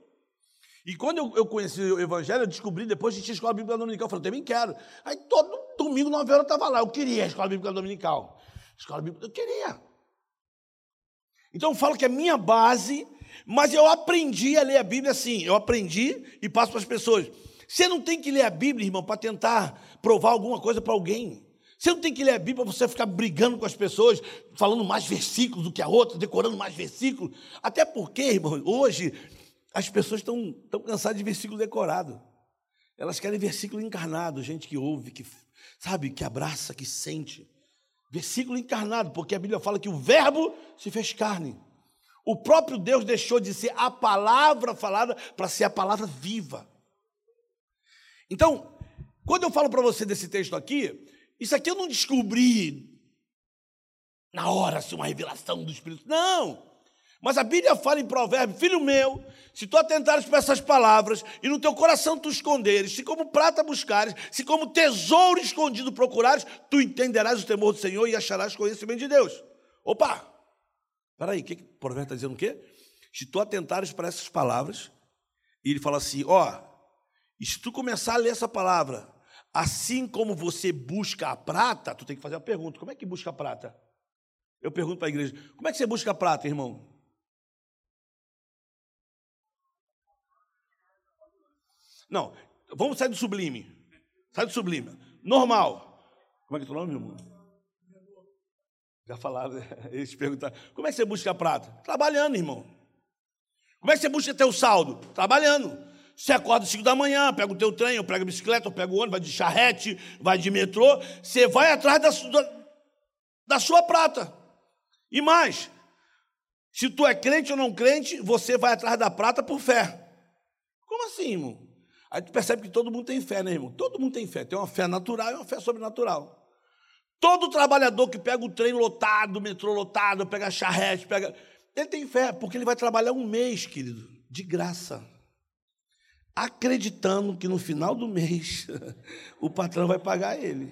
E quando eu, eu conheci o evangelho, eu descobri depois que tinha escola bíblica dominical. Eu falei, também quero. Aí todo domingo, nove horas, eu estava lá. Eu queria a escola bíblica dominical. Escola bíblica, eu queria. Então eu falo que a minha base mas eu aprendi a ler a Bíblia assim, eu aprendi e passo para as pessoas. Você não tem que ler a Bíblia, irmão, para tentar provar alguma coisa para alguém. Você não tem que ler a Bíblia para você ficar brigando com as pessoas, falando mais versículos do que a outra, decorando mais versículos. Até porque, irmão, hoje as pessoas estão tão cansadas de versículo decorado. Elas querem versículo encarnado, gente que ouve, que sabe, que abraça, que sente. Versículo encarnado, porque a Bíblia fala que o Verbo se fez carne. O próprio Deus deixou de ser a palavra falada para ser a palavra viva. Então, quando eu falo para você desse texto aqui, isso aqui eu não descobri na hora, assim, uma revelação do Espírito. Não! Mas a Bíblia fala em provérbio, filho meu, se tu atentares para essas palavras e no teu coração tu esconderes, se como prata buscares, se como tesouro escondido procurares, tu entenderás o temor do Senhor e acharás conhecimento de Deus. Opa! Peraí, o que, que o profeta está dizendo o quê? Se tu atentares para essas palavras, e ele fala assim: ó, e se tu começar a ler essa palavra, assim como você busca a prata, tu tem que fazer uma pergunta: como é que busca a prata? Eu pergunto para a igreja: como é que você busca a prata, irmão? Não, vamos sair do sublime. Sai do sublime. Normal. Como é que é o nome, meu irmão? Já falaram, (laughs) eles perguntaram, como é que você busca a prata? Trabalhando, irmão. Como é que você busca teu saldo? Trabalhando. Você acorda às 5 da manhã, pega o teu trem, ou pega a bicicleta, ou pega o ônibus, vai de charrete, vai de metrô, você vai atrás da, sua, da sua prata. E mais, se tu é crente ou não crente, você vai atrás da prata por fé. Como assim, irmão? Aí tu percebe que todo mundo tem fé, né, irmão? Todo mundo tem fé. Tem uma fé natural e uma fé sobrenatural. Todo trabalhador que pega o trem lotado, o metrô lotado, pega a charrete, pega. Ele tem fé, porque ele vai trabalhar um mês, querido, de graça. Acreditando que no final do mês (laughs) o patrão vai pagar ele.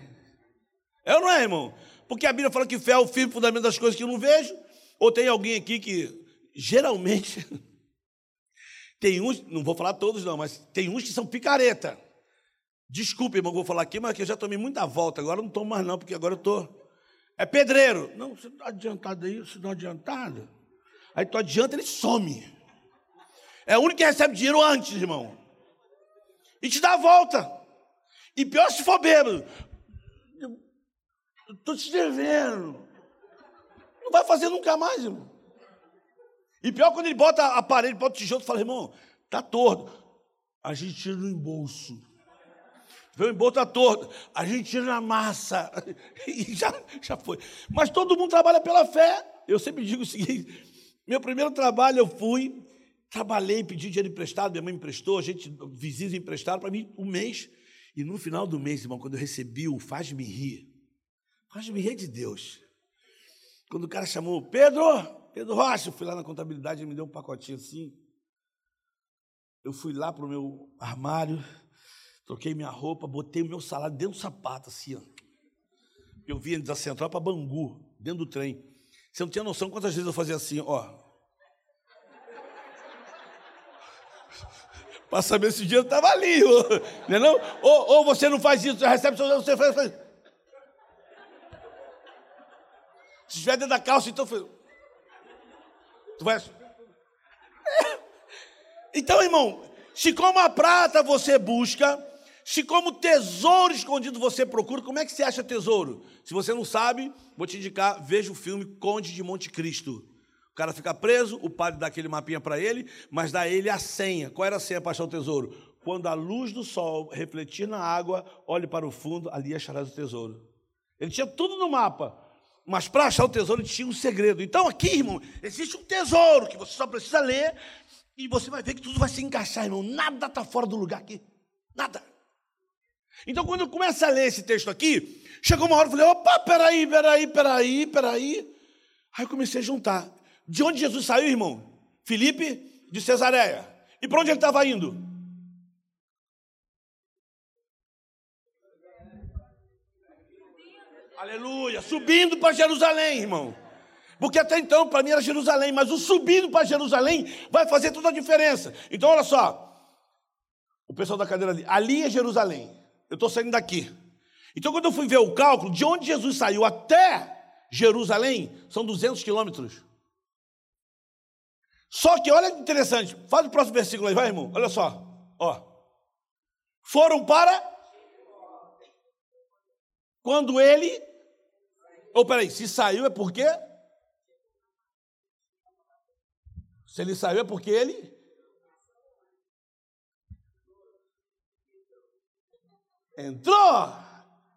É ou não é, irmão? Porque a Bíblia fala que fé é o firme fundamento das coisas que eu não vejo. Ou tem alguém aqui que, geralmente, (laughs) tem uns, não vou falar todos não, mas tem uns que são picareta. Desculpe, irmão, vou falar aqui, mas que eu já tomei muita volta, agora não tomo mais não, porque agora eu estou... É pedreiro. Não, você está adiantado aí, você não adiantado. Aí tu adianta, ele some. É o único que recebe dinheiro antes, irmão. E te dá a volta. E pior se for bêbado. Estou te devendo. Não vai fazer nunca mais, irmão. E pior quando ele bota a parede, bota o tijolo e fala, irmão, tá torto. A gente tira no embolso. Vê o embolso tá torto. A gente tira na massa. (laughs) E já, já foi. Mas todo mundo trabalha pela fé. Eu sempre digo o seguinte: meu primeiro trabalho eu fui, trabalhei, pedi dinheiro emprestado, minha mãe me emprestou, a gente, vizinhos emprestaram para mim um mês. E no final do mês, irmão, quando eu recebi o faz-me rir, faz-me rir de Deus. Quando o cara chamou, Pedro, Pedro Rocha, eu fui lá na contabilidade, ele me deu um pacotinho assim. Eu fui lá para o meu armário, troquei minha roupa, botei o meu salário dentro do sapato, assim, ó. Eu vinha da central para Bangu, dentro do trem. Você não tinha noção quantas vezes eu fazia assim, ó. (laughs) Para saber se o dinheiro estava ali. Não é não? Ou, ou, você não faz isso, recebe seu você faz. faz. Se estiver dentro da calça, então. Tu vai. Então, irmão, se como a prata você busca, se como tesouro escondido você procura, como é que você acha tesouro? Se você não sabe, vou te indicar, veja o filme Conde de Monte Cristo. O cara fica preso, o padre dá aquele mapinha para ele, mas dá ele a senha. Qual era a senha para achar o tesouro? Quando a luz do sol refletir na água, olhe para o fundo, ali acharás o tesouro. Ele tinha tudo no mapa, mas para achar o tesouro ele tinha um segredo. Então aqui, irmão, existe um tesouro que você só precisa ler e você vai ver que tudo vai se encaixar, irmão. Nada está fora do lugar aqui. Nada. Então, quando eu começo a ler esse texto aqui, chegou uma hora e falei: opa, peraí, peraí, peraí, peraí. Aí eu comecei a juntar. De onde Jesus saiu, irmão? Filipe de Cesareia. E para onde ele estava indo? Aleluia, subindo para Jerusalém, irmão. Porque até então, para mim, era Jerusalém, mas o subindo para Jerusalém vai fazer toda a diferença. Então, olha só. O pessoal da cadeira ali, ali é Jerusalém. Eu estou saindo daqui. Então, quando eu fui ver o cálculo, de onde Jesus saiu até Jerusalém, são 200 quilômetros. Só que, olha que interessante, faz o próximo versículo aí, vai, irmão. Olha só. Ó. Foram para. Quando ele. Ou oh, peraí, se saiu é porque Se ele saiu é porque ele. Entrou.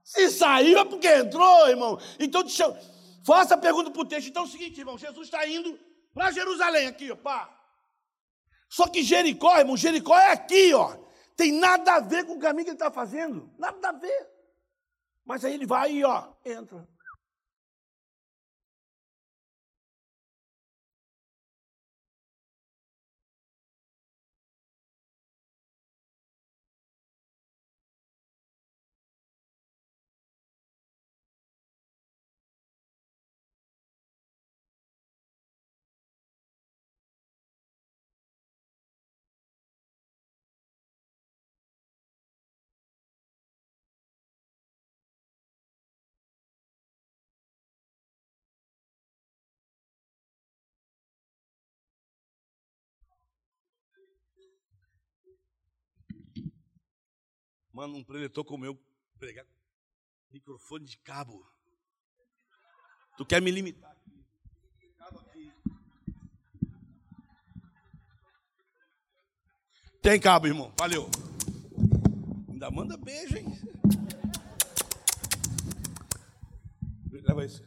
Se saiu é porque entrou, irmão. Então, deixa eu... faça a pergunta para o texto. Então é o seguinte, irmão: Jesus está indo para Jerusalém, aqui, ó, pá. Só que Jericó, irmão, Jericó é aqui, ó. Tem nada a ver com o caminho que ele está fazendo. Nada a ver. Mas aí ele vai e, ó, entra. Mano, um preletor como eu pregar microfone de cabo. Tu quer me limitar aqui? Cabo aqui. Tem cabo, irmão. Valeu. Ainda manda beijo, hein? Leva isso.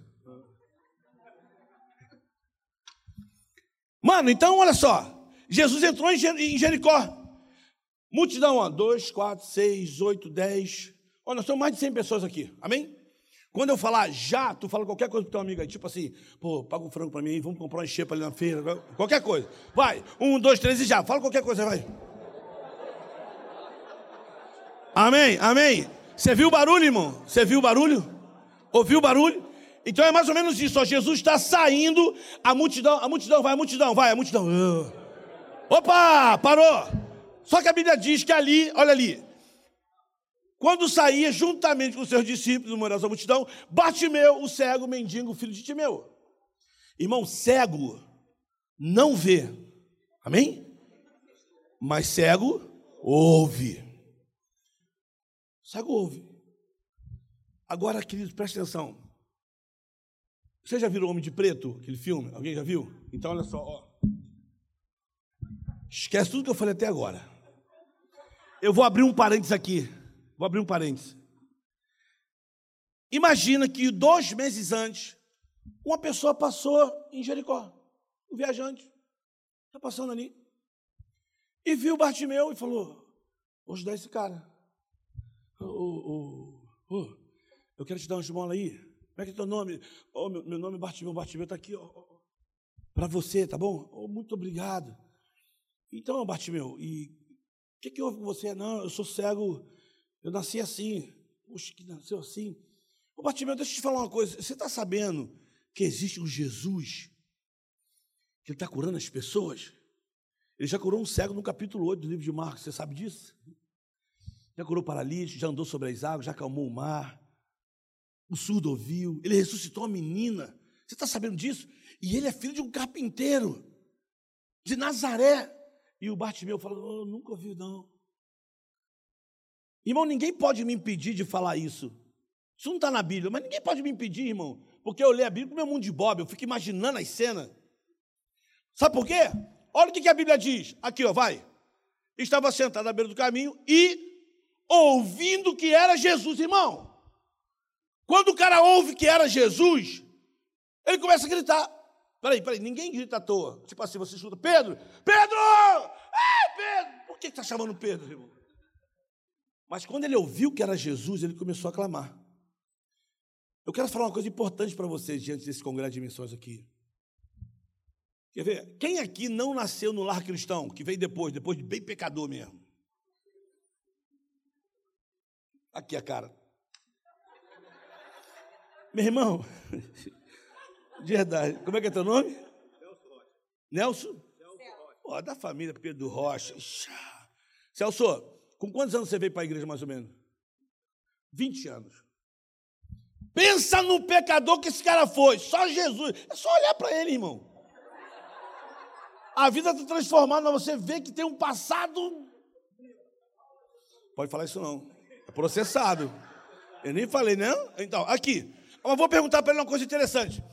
Mano, então olha só. Jesus entrou em Jericó. Multidão, ó, dois, quatro, seis, oito, dez. Olha, nós somos mais de 100 pessoas aqui, amém? Quando eu falar já, tu fala qualquer coisa pro teu amigo aí, tipo assim, pô, paga um frango para mim, vamos comprar uma enxepa ali na feira, qualquer coisa. Vai, um, dois, três e já, fala qualquer coisa, vai. Amém, amém. Você viu o barulho, irmão? Você viu o barulho? Ouviu o barulho? Então é mais ou menos isso, ó, Jesus está saindo, a multidão, a multidão, vai, a multidão, vai, a multidão. Opa, parou. Só que a Bíblia diz que ali, olha ali, quando saía juntamente com seus discípulos, numerosa multidão, Bartimeu, o cego, o mendigo, filho de Timeu. Irmão, cego não vê, amém? Mas cego ouve. Cego ouve. Agora, queridos, preste atenção. Você já viu o Homem de Preto, aquele filme? Alguém já viu? Então, olha só. Ó. Esquece tudo que eu falei até agora. Eu vou abrir um parênteses aqui. Vou abrir um parênteses. Imagina que dois meses antes, uma pessoa passou em Jericó, um viajante, está passando ali, e viu Bartimeu e falou: Vou ajudar esse cara. Oh, oh, oh, eu quero te dar uma esmola aí. Como é que é teu nome? Oh, meu, meu nome é Bartimeu, Bartimeu está aqui, para você, tá bom? Muito obrigado. Então, Bartimeu, e que, que houve com você? Não, eu sou cego, eu nasci assim. Puxa, que nasceu assim. Ô, Bartimeu, deixa eu te falar uma coisa. Você está sabendo que existe um Jesus que está curando as pessoas? Ele já curou um cego no capítulo 8 do livro de Marcos, você sabe disso? Já curou paralítico, já andou sobre as águas, já acalmou o mar. O surdo ouviu, ele ressuscitou a menina. Você está sabendo disso? E ele é filho de um carpinteiro, de Nazaré. E o Bartimeu falou: oh, nunca ouvi, não. Irmão, ninguém pode me impedir de falar isso. Isso não está na Bíblia, mas ninguém pode me impedir, irmão, porque eu leio a Bíblia com meu mundo de Bob, eu fico imaginando as cenas. Sabe por quê? Olha o que a Bíblia diz. Aqui, ó, vai. Estava sentado à beira do caminho e ouvindo que era Jesus, irmão. Quando o cara ouve que era Jesus, ele começa a gritar. Peraí, peraí, ninguém grita à toa. Tipo assim, você escuta, Pedro, Pedro! Ah, Pedro! Por que está chamando Pedro, irmão? Mas quando ele ouviu que era Jesus, ele começou a clamar. Eu quero falar uma coisa importante para vocês diante desse congresso de missões aqui. Quer ver? Quem aqui não nasceu no lar cristão, que veio depois, depois de bem pecador mesmo? Aqui a cara. Meu irmão, (laughs) verdade, como é que é teu nome? Nelson? Ó, oh, da família Pedro Rocha. Celso, com quantos anos você veio para a igreja mais ou menos? 20 anos. Pensa no pecador que esse cara foi. Só Jesus. É só olhar para ele, irmão. A vida está transformada, você vê que tem um passado. Pode falar isso não. É processado. Eu nem falei, não? Então, aqui. Mas vou perguntar para ele uma coisa interessante.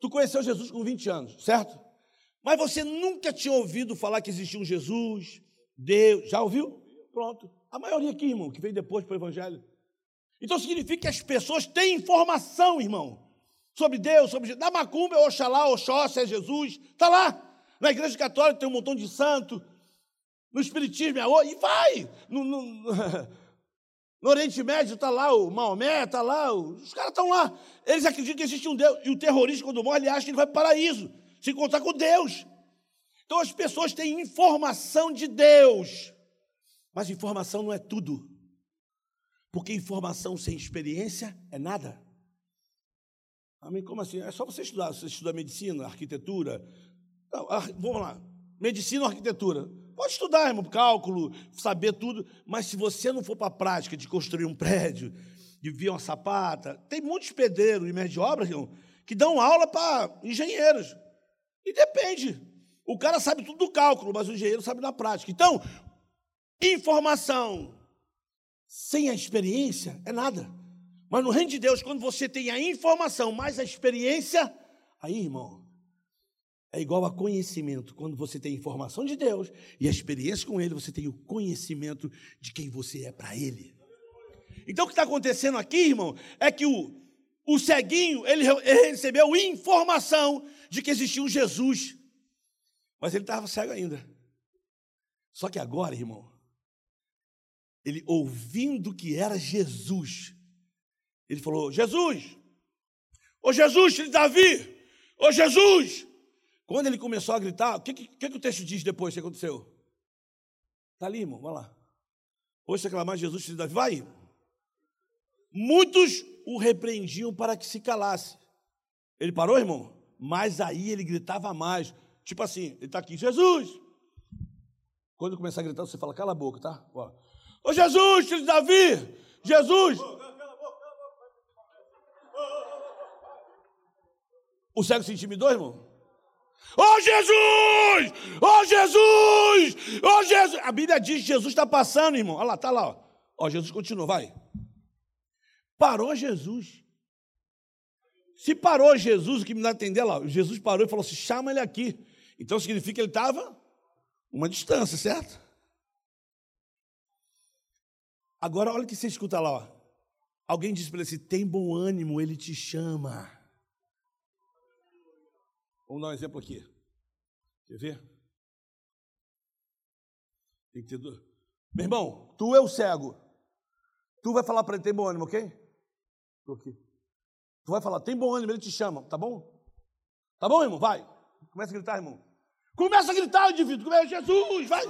Tu conheceu Jesus com 20 anos, certo? Mas você nunca tinha ouvido falar que existia um Jesus, Deus. Já ouviu? Pronto. A maioria aqui, irmão, que veio depois para o Evangelho. Então significa que as pessoas têm informação, irmão, sobre Deus, sobre da macumba, Oxalá, Oxóssi, é Jesus. Está lá. Na igreja católica tem um montão de santo. No Espiritismo é outro. E vai! No, no, (laughs) no Oriente Médio está lá o Maomé, está lá, os caras estão lá. Eles acreditam que existe um Deus. E o terrorista, quando morre, ele acha que ele vai para o paraíso, se encontrar com Deus. Então as pessoas têm informação de Deus. Mas informação não é tudo. Porque informação sem experiência é nada. Amém? Como assim? É só você estudar. Você estuda medicina, arquitetura, não, vamos lá. Medicina ou arquitetura? Pode estudar, irmão, cálculo, saber tudo, mas se você não for para a prática de construir um prédio, de vir uma sapata, tem muitos pedreiros e mestres de irmão, que dão aula para engenheiros. E depende. O cara sabe tudo do cálculo, mas o engenheiro sabe da prática. Então, informação sem a experiência é nada. Mas no reino de Deus, quando você tem a informação mais a experiência, aí, irmão, é igual a conhecimento. Quando você tem informação de Deus e a experiência com Ele, você tem o conhecimento de quem você é para Ele. Então, o que está acontecendo aqui, irmão, é que o, o ceguinho, ele, recebeu informação de que existia um Jesus, mas ele estava cego ainda. Só que agora, irmão, ele ouvindo que era Jesus, ele falou: Jesus, ô Jesus, filho de Davi, ô Jesus, quando ele começou a gritar, o que, que, que o texto diz depois que aconteceu? Está ali, irmão, vai lá. Hoje aclamar Jesus, filho de Davi, vai. Muitos o repreendiam para que se calasse. Ele parou, irmão? Mas aí ele gritava mais. Tipo assim, ele está aqui, Jesus! Quando começar a gritar, você fala, cala a boca, tá? Ó. Ô Jesus, filho de Davi! Jesus! O cego se intimidou, irmão? Oh Jesus! Oh Jesus! Oh Jesus! A Bíblia diz que Jesus está passando, irmão. Olha lá, está lá. Ó. ó, Jesus continua, vai. Parou Jesus. Se parou Jesus, o que me dá a entender lá, Jesus parou e falou assim: chama ele aqui. Então significa que ele estava uma distância, certo? Agora, olha o que você escuta lá. Ó. Alguém disse para ele assim: tem bom ânimo, ele te chama. Vamos dar um exemplo aqui. Quer ver? Tem que ter. Meu irmão, tu é o cego. Tu vai falar para ele: tem bom ânimo, ok? Estou aqui. Tu vai falar: tem bom ânimo, ele te chama, tá bom? Tá bom, irmão? Vai. Começa a gritar, irmão. Começa a gritar, indivíduo. Começa, Jesus, vai.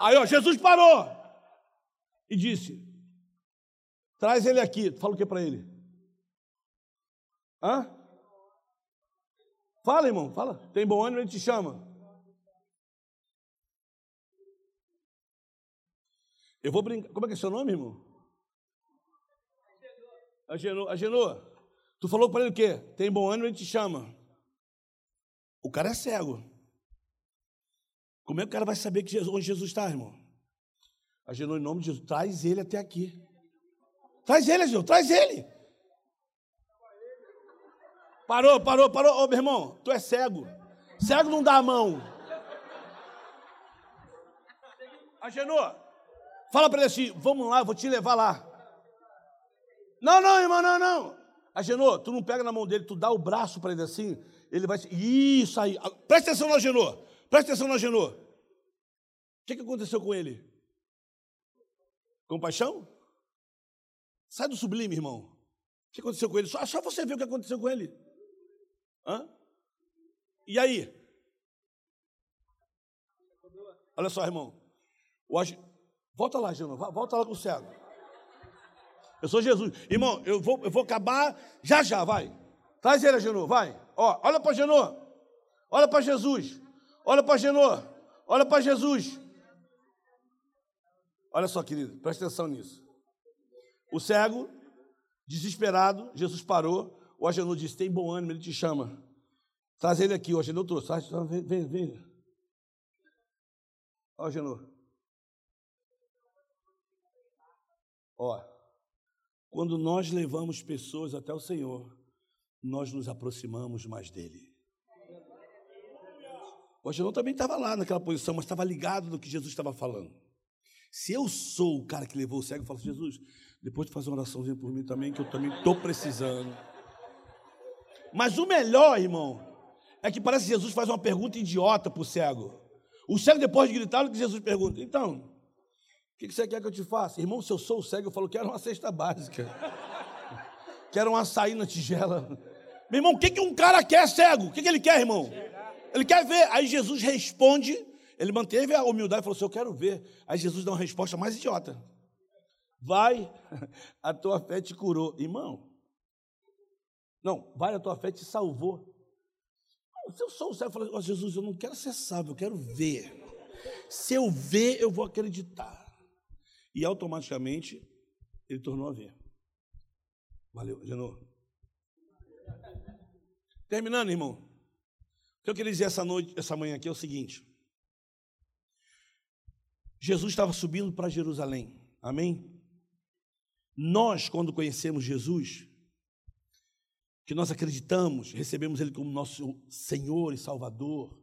Aí, ó, Jesus parou e disse: Traz ele aqui. Fala o que para ele? Hã? Fala, irmão, fala. Tem bom ânimo, ele te chama. Eu vou brincar. Como é que é seu nome, irmão? Agenor. Agenor. Tu falou para ele o quê? Tem bom ânimo, ele te chama. O cara é cego. Como é que o cara vai saber que Jesus, onde Jesus está, irmão? Agenor, em nome de Jesus, traz ele até aqui. Traz ele, Agenor, traz ele. Parou, parou, parou. Ô, meu irmão, tu é cego. Cego não dá a mão. Agenor, fala para ele assim: vamos lá, eu vou te levar lá. Não, não, irmão, não, não. Agenor, tu não pega na mão dele, tu dá o braço para ele assim, ele vai. Isso aí. Presta atenção no Agenor. Presta atenção no Agenor. O que, que aconteceu com ele? Compaixão? Sai do sublime, irmão. O que aconteceu com ele? Só, só você ver o que aconteceu com ele. Hã? E aí? Olha só, irmão. Volta lá, Geno, volta lá com o cego. Eu sou Jesus. Irmão, eu vou, eu vou acabar já já, vai. Traz ele, Genô, vai. Ó, olha para Genô. Olha para Jesus. Olha para Genô. Olha para Jesus. Olha só, querido, presta atenção nisso. O cego, desesperado, Jesus parou, o Agenor disse: Tem bom ânimo, ele te chama. Traz ele aqui, o Agenor trouxe. Vem, vem, vem. Ó, Agenor. Ó, quando nós levamos pessoas até o Senhor, nós nos aproximamos mais dele. O Agenor também estava lá naquela posição, mas estava ligado no que Jesus estava falando. Se eu sou o cara que levou o cego, eu falo, Jesus, depois de fazer uma oraçãozinha por mim também, que eu também estou precisando. Mas o melhor, irmão, é que parece que Jesus faz uma pergunta idiota para o cego. O cego, depois de gritar, o que Jesus pergunta? Então, o que você quer que eu te faça? Irmão, se eu sou cego, eu falo, quero uma cesta básica. (laughs) quero um açaí na tigela. Meu irmão, o que, que um cara quer cego? O que, que ele quer, irmão? Ele quer ver. Aí Jesus responde, ele manteve a humildade e falou assim: Eu quero ver. Aí Jesus dá uma resposta mais idiota. Vai, (laughs) a tua fé te curou. Irmão, não, vai, a tua fé te salvou. Se eu sou o cego, eu falei, oh, Jesus, eu não quero ser salvo, eu quero ver. Se eu ver, eu vou acreditar. E automaticamente ele tornou a ver. Valeu, Genô. Terminando, irmão. O que eu queria dizer essa noite, essa manhã aqui é o seguinte. Jesus estava subindo para Jerusalém. Amém? Nós, quando conhecemos Jesus, que nós acreditamos, recebemos Ele como nosso Senhor e Salvador,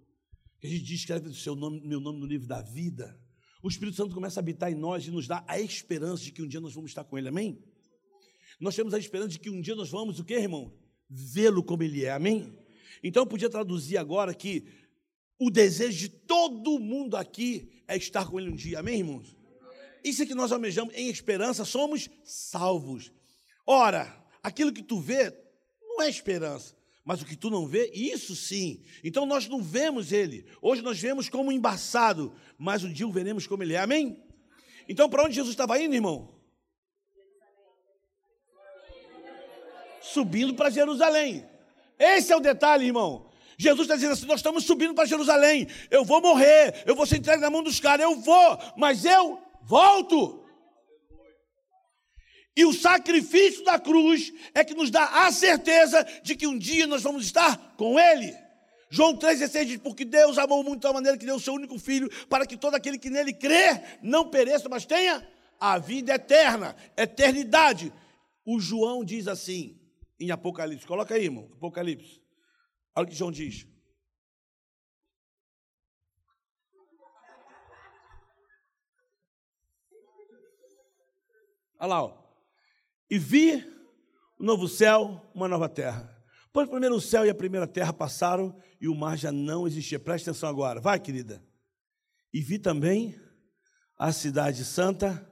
que a gente escreve o seu nome, meu nome no livro da vida, o Espírito Santo começa a habitar em nós e nos dá a esperança de que um dia nós vamos estar com Ele, amém? Nós temos a esperança de que um dia nós vamos, o que, irmão? Vê-lo como Ele é, amém? Então eu podia traduzir agora que o desejo de todo mundo aqui é estar com Ele um dia, amém, irmãos? Isso é que nós almejamos em esperança, somos salvos. Ora, aquilo que tu vê é esperança, mas o que tu não vê, isso sim. Então nós não vemos ele. Hoje nós vemos como embaçado, mas um dia o veremos como ele é. Amém? Então para onde Jesus estava indo, irmão? Subindo para Jerusalém. Esse é o detalhe, irmão. Jesus está dizendo assim: nós estamos subindo para Jerusalém. Eu vou morrer, eu vou ser entregue na mão dos caras, eu vou, mas eu volto. E o sacrifício da cruz é que nos dá a certeza de que um dia nós vamos estar com Ele. João 3,16 diz: Porque Deus amou muito tal maneira que deu o seu único filho, para que todo aquele que nele crê não pereça, mas tenha a vida eterna, eternidade. O João diz assim, em Apocalipse. Coloca aí, irmão, Apocalipse. Olha o que João diz. Olha lá, ó. E vi um novo céu, uma nova terra. Pois o primeiro céu e a primeira terra passaram e o mar já não existia. Preste atenção agora. Vai, querida. E vi também a cidade santa,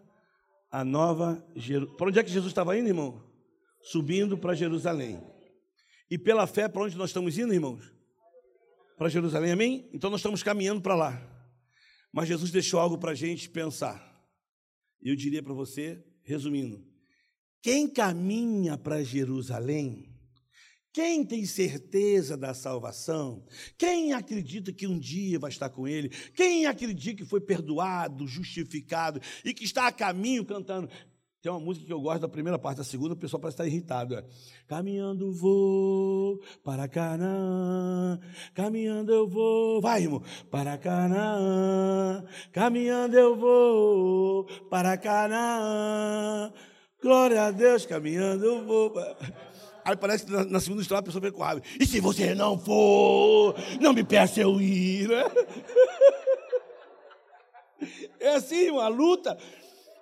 a nova Jerusalém. Para onde é que Jesus estava indo, irmão? Subindo para Jerusalém. E pela fé, para onde nós estamos indo, irmãos? Para Jerusalém, amém? Então nós estamos caminhando para lá. Mas Jesus deixou algo para a gente pensar. Eu diria para você, resumindo: quem caminha para Jerusalém, quem tem certeza da salvação, quem acredita que um dia vai estar com Ele, quem acredita que foi perdoado, justificado e que está a caminho cantando. Tem uma música que eu gosto da primeira parte, da segunda o pessoal parece estar irritado. É, caminhando vou para Canaã, caminhando eu vou, vai irmão, para Canaã, caminhando eu vou para Canaã, glória a Deus, caminhando eu vou. Aí parece que na, segunda história a pessoa vem com raiva. E se você não for, não me peça eu ir, né? (laughs) É assim, uma luta.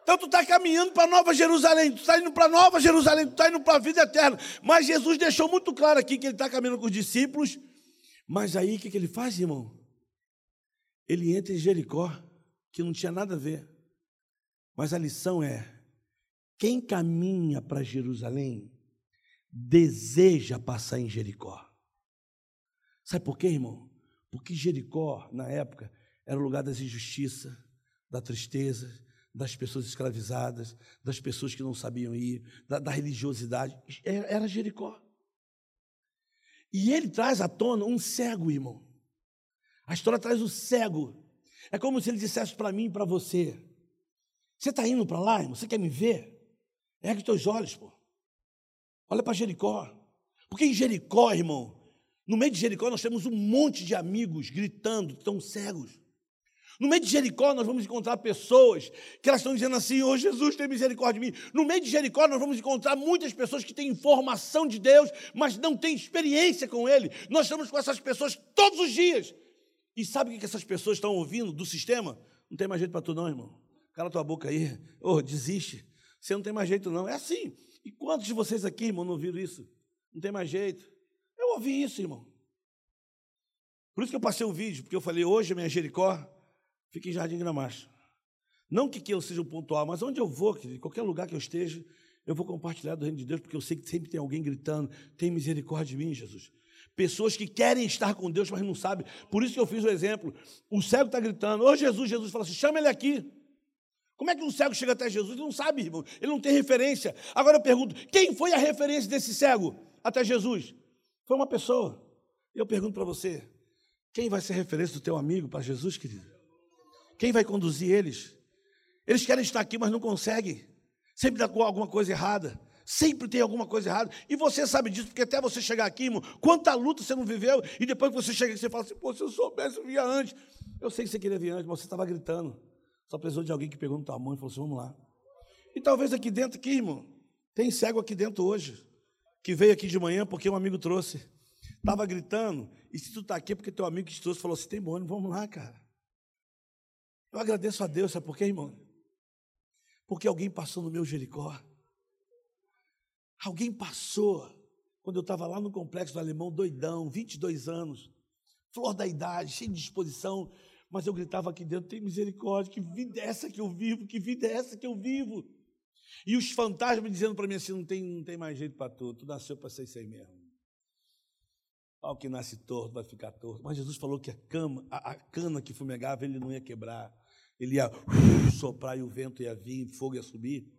Então tu está caminhando para Nova Jerusalém, tu está indo para Nova Jerusalém, tu está indo para a vida eterna. Mas Jesus deixou muito claro aqui que ele está caminhando com os discípulos. Mas aí o que, que ele faz, irmão? Ele entra em Jericó, que não tinha nada a ver. Mas a lição é: quem caminha para Jerusalém deseja passar em Jericó. Sabe por quê, irmão? Porque Jericó, na época, era o lugar das injustiças, da tristeza, das pessoas escravizadas, das pessoas que não sabiam ir, da, da religiosidade. Era Jericó. E ele traz à tona um cego, irmão. A história traz o cego. É como se ele dissesse para mim e para você: Você está indo para lá, irmão? Você quer me ver? Ergue os teus olhos, pô. Olha para Jericó. Porque em Jericó, irmão, no meio de Jericó nós temos um monte de amigos gritando, estão cegos. No meio de Jericó, nós vamos encontrar pessoas que elas estão dizendo assim: oh, Jesus, tem misericórdia de mim. No meio de Jericó, nós vamos encontrar muitas pessoas que têm informação de Deus, mas não têm experiência com Ele. Nós estamos com essas pessoas todos os dias. E sabe o que essas pessoas estão ouvindo do sistema? Não tem mais jeito para tu, não, irmão. Cala tua boca aí. Oh, desiste. Você não tem mais jeito, não. É assim. E quantos de vocês aqui, irmão, não ouviram isso? Não tem mais jeito. Eu ouvi isso, irmão. Por isso que eu passei o vídeo, porque eu falei, hoje minha Jericó fica em Jardim Gramacho. Não que, eu seja o pontual, mas onde eu vou, em qualquer lugar que eu esteja, eu vou compartilhar do reino de Deus, porque eu sei que sempre tem alguém gritando, tem misericórdia de mim, Jesus. Pessoas que querem estar com Deus, mas não sabem. Por isso que eu fiz o exemplo. O cego está gritando, ô Jesus, Jesus fala assim, chama ele aqui. Como é que um cego chega até Jesus? Ele não sabe, irmão. Ele não tem referência. Agora eu pergunto: quem foi a referência desse cego até Jesus? Foi uma pessoa. Eu pergunto para você: quem vai ser referência do teu amigo para Jesus, querido? Quem vai conduzir eles? Eles querem estar aqui, mas não conseguem. Sempre dá alguma coisa errada. Sempre tem alguma coisa errada. E você sabe disso, porque até você chegar aqui, irmão, quanta luta você não viveu, e depois que você chega aqui, você fala assim, pô, se eu soubesse, eu via antes. Eu sei que você queria vir antes, mas você estava gritando. Só precisou de alguém que pegou no tua mão e falou assim: vamos lá. E talvez aqui dentro, aqui, irmão, tem cego aqui dentro hoje, que veio aqui de manhã porque um amigo trouxe. Estava gritando, e se tu está aqui é porque teu amigo que te trouxe falou assim: tem bom, vamos lá, cara. Eu agradeço a Deus, sabe por quê, irmão? Porque alguém passou no meu Jericó. Alguém passou quando eu estava lá no complexo do Alemão, doidão, 22 anos, flor da idade, cheio de disposição, mas eu gritava aqui dentro: tem misericórdia, que vida é essa que eu vivo, que vida é essa que eu vivo. E os fantasmas dizendo para mim assim: não tem, não tem mais jeito para tu, tu nasceu para ser isso aí mesmo. Ao que nasce torto vai ficar torto. Mas Jesus falou que a, cama, a, a cana que fumegava ele não ia quebrar, ele ia uh, soprar e o vento ia vir, fogo ia subir.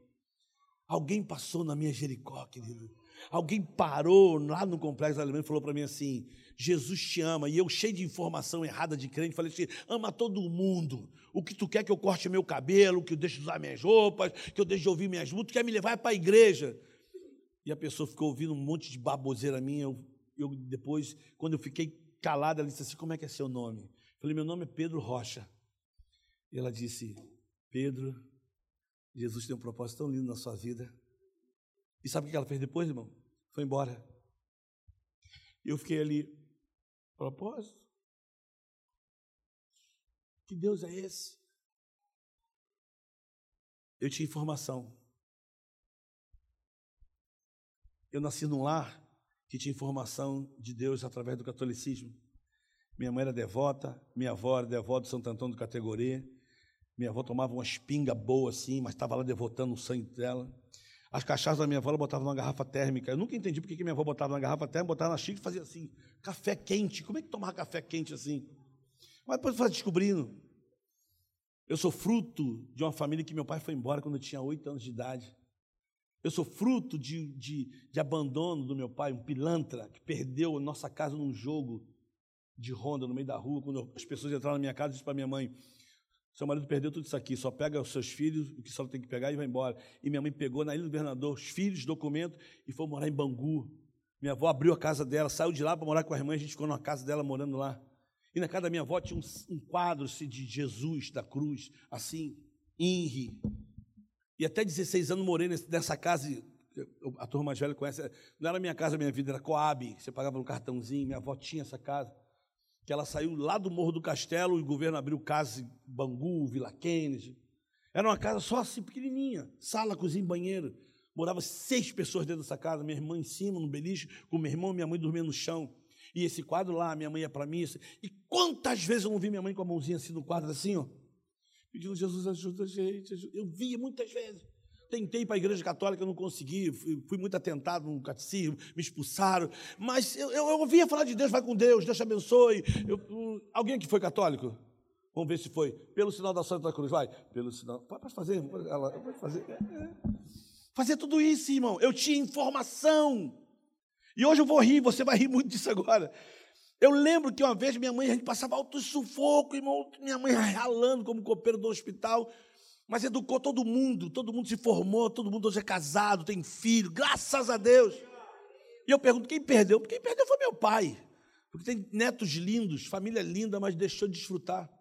Alguém passou na minha Jericó, querido. Alguém parou lá no complexo alemão e falou para mim assim: Jesus te ama. E eu, cheio de informação errada de crente, falei assim: ama todo mundo. O que tu quer que eu corte meu cabelo, que eu deixe de usar minhas roupas, que eu deixe de ouvir minhas músicas, quer me levar para a igreja. E a pessoa ficou ouvindo um monte de baboseira minha. Eu, eu, depois, quando eu fiquei calado, ela disse assim: Como é que é seu nome? Eu falei: Meu nome é Pedro Rocha. E ela disse: Pedro, Jesus tem um propósito tão lindo na sua vida. E sabe o que ela fez depois, irmão? foi embora. Eu fiquei ali, propósito. Que Deus é esse? Eu tinha informação. Eu nasci num lar que tinha informação de Deus através do catolicismo. Minha mãe era devota, minha avó era devota de Santo Antônio do Categorê. Minha avó tomava uma espinga boa assim, mas estava lá devotando o sangue dela. As cachaças da minha avó ela botava numa garrafa térmica. Eu nunca entendi porque que minha avó botava na garrafa térmica, botava na xícara e fazia assim, café quente. Como é que tomava café quente assim? Mas depois foi descobrindo. Eu sou fruto de uma família que meu pai foi embora quando eu tinha oito anos de idade. Eu sou fruto de, de, de, abandono do meu pai, um pilantra que perdeu a nossa casa num jogo de ronda no meio da rua. Quando as pessoas entraram na minha casa, eu disse para minha mãe: Seu marido perdeu tudo isso aqui, só pega os seus filhos, o que só tem que pegar e vai embora. E minha mãe pegou na Ilha do Governador os filhos, documento e foi morar em Bangu. Minha avó abriu a casa dela, saiu de lá para morar com a irmã, a gente ficou na casa dela morando lá. E na casa da minha avó tinha um, um quadro assim, de Jesus da cruz, assim, INRI. E até 16 anos morei nessa casa, a turma mais velha conhece, não era minha casa, minha vida, era Coab, você pagava um cartãozinho, minha avó tinha essa casa, que ela saiu lá do Morro do Castelo, e o governo abriu casa em Bangu, Vila Kennedy. Era uma casa só assim, pequenininha, sala, cozinha, banheiro. Morava seis pessoas dentro dessa casa, minha irmã em cima, no beliche, com meu irmão e minha mãe dormindo no chão. E esse quadro lá, minha mãe ia para mim. E quantas vezes eu não vi minha mãe com a mãozinha assim no quadro, assim, ó pedindo Jesus ajuda a gente. Ajuda. Eu via muitas vezes. Tentei para a igreja católica, não consegui, fui, fui, muito atentado no catecismo, me expulsaram, mas eu, eu, eu ouvia falar de Deus, vai com Deus, Deus te abençoe. Eu, alguém aqui foi católico? Vamos ver se foi. Pelo sinal da Santa Cruz, vai. Pelo sinal. Pode fazer, pode fazer. É, é. Fazer tudo isso, irmão. Eu tinha informação. E hoje eu vou rir, você vai rir muito disso agora. Eu lembro que uma vez minha mãe, a gente passava alto sufoco, irmão, minha mãe ralando como copeiro do hospital, mas educou todo mundo, todo mundo se formou, todo mundo hoje é casado, tem filho, graças a Deus. E eu pergunto, quem perdeu? Quem perdeu foi meu pai, porque tem netos lindos, família linda, mas deixou de desfrutar.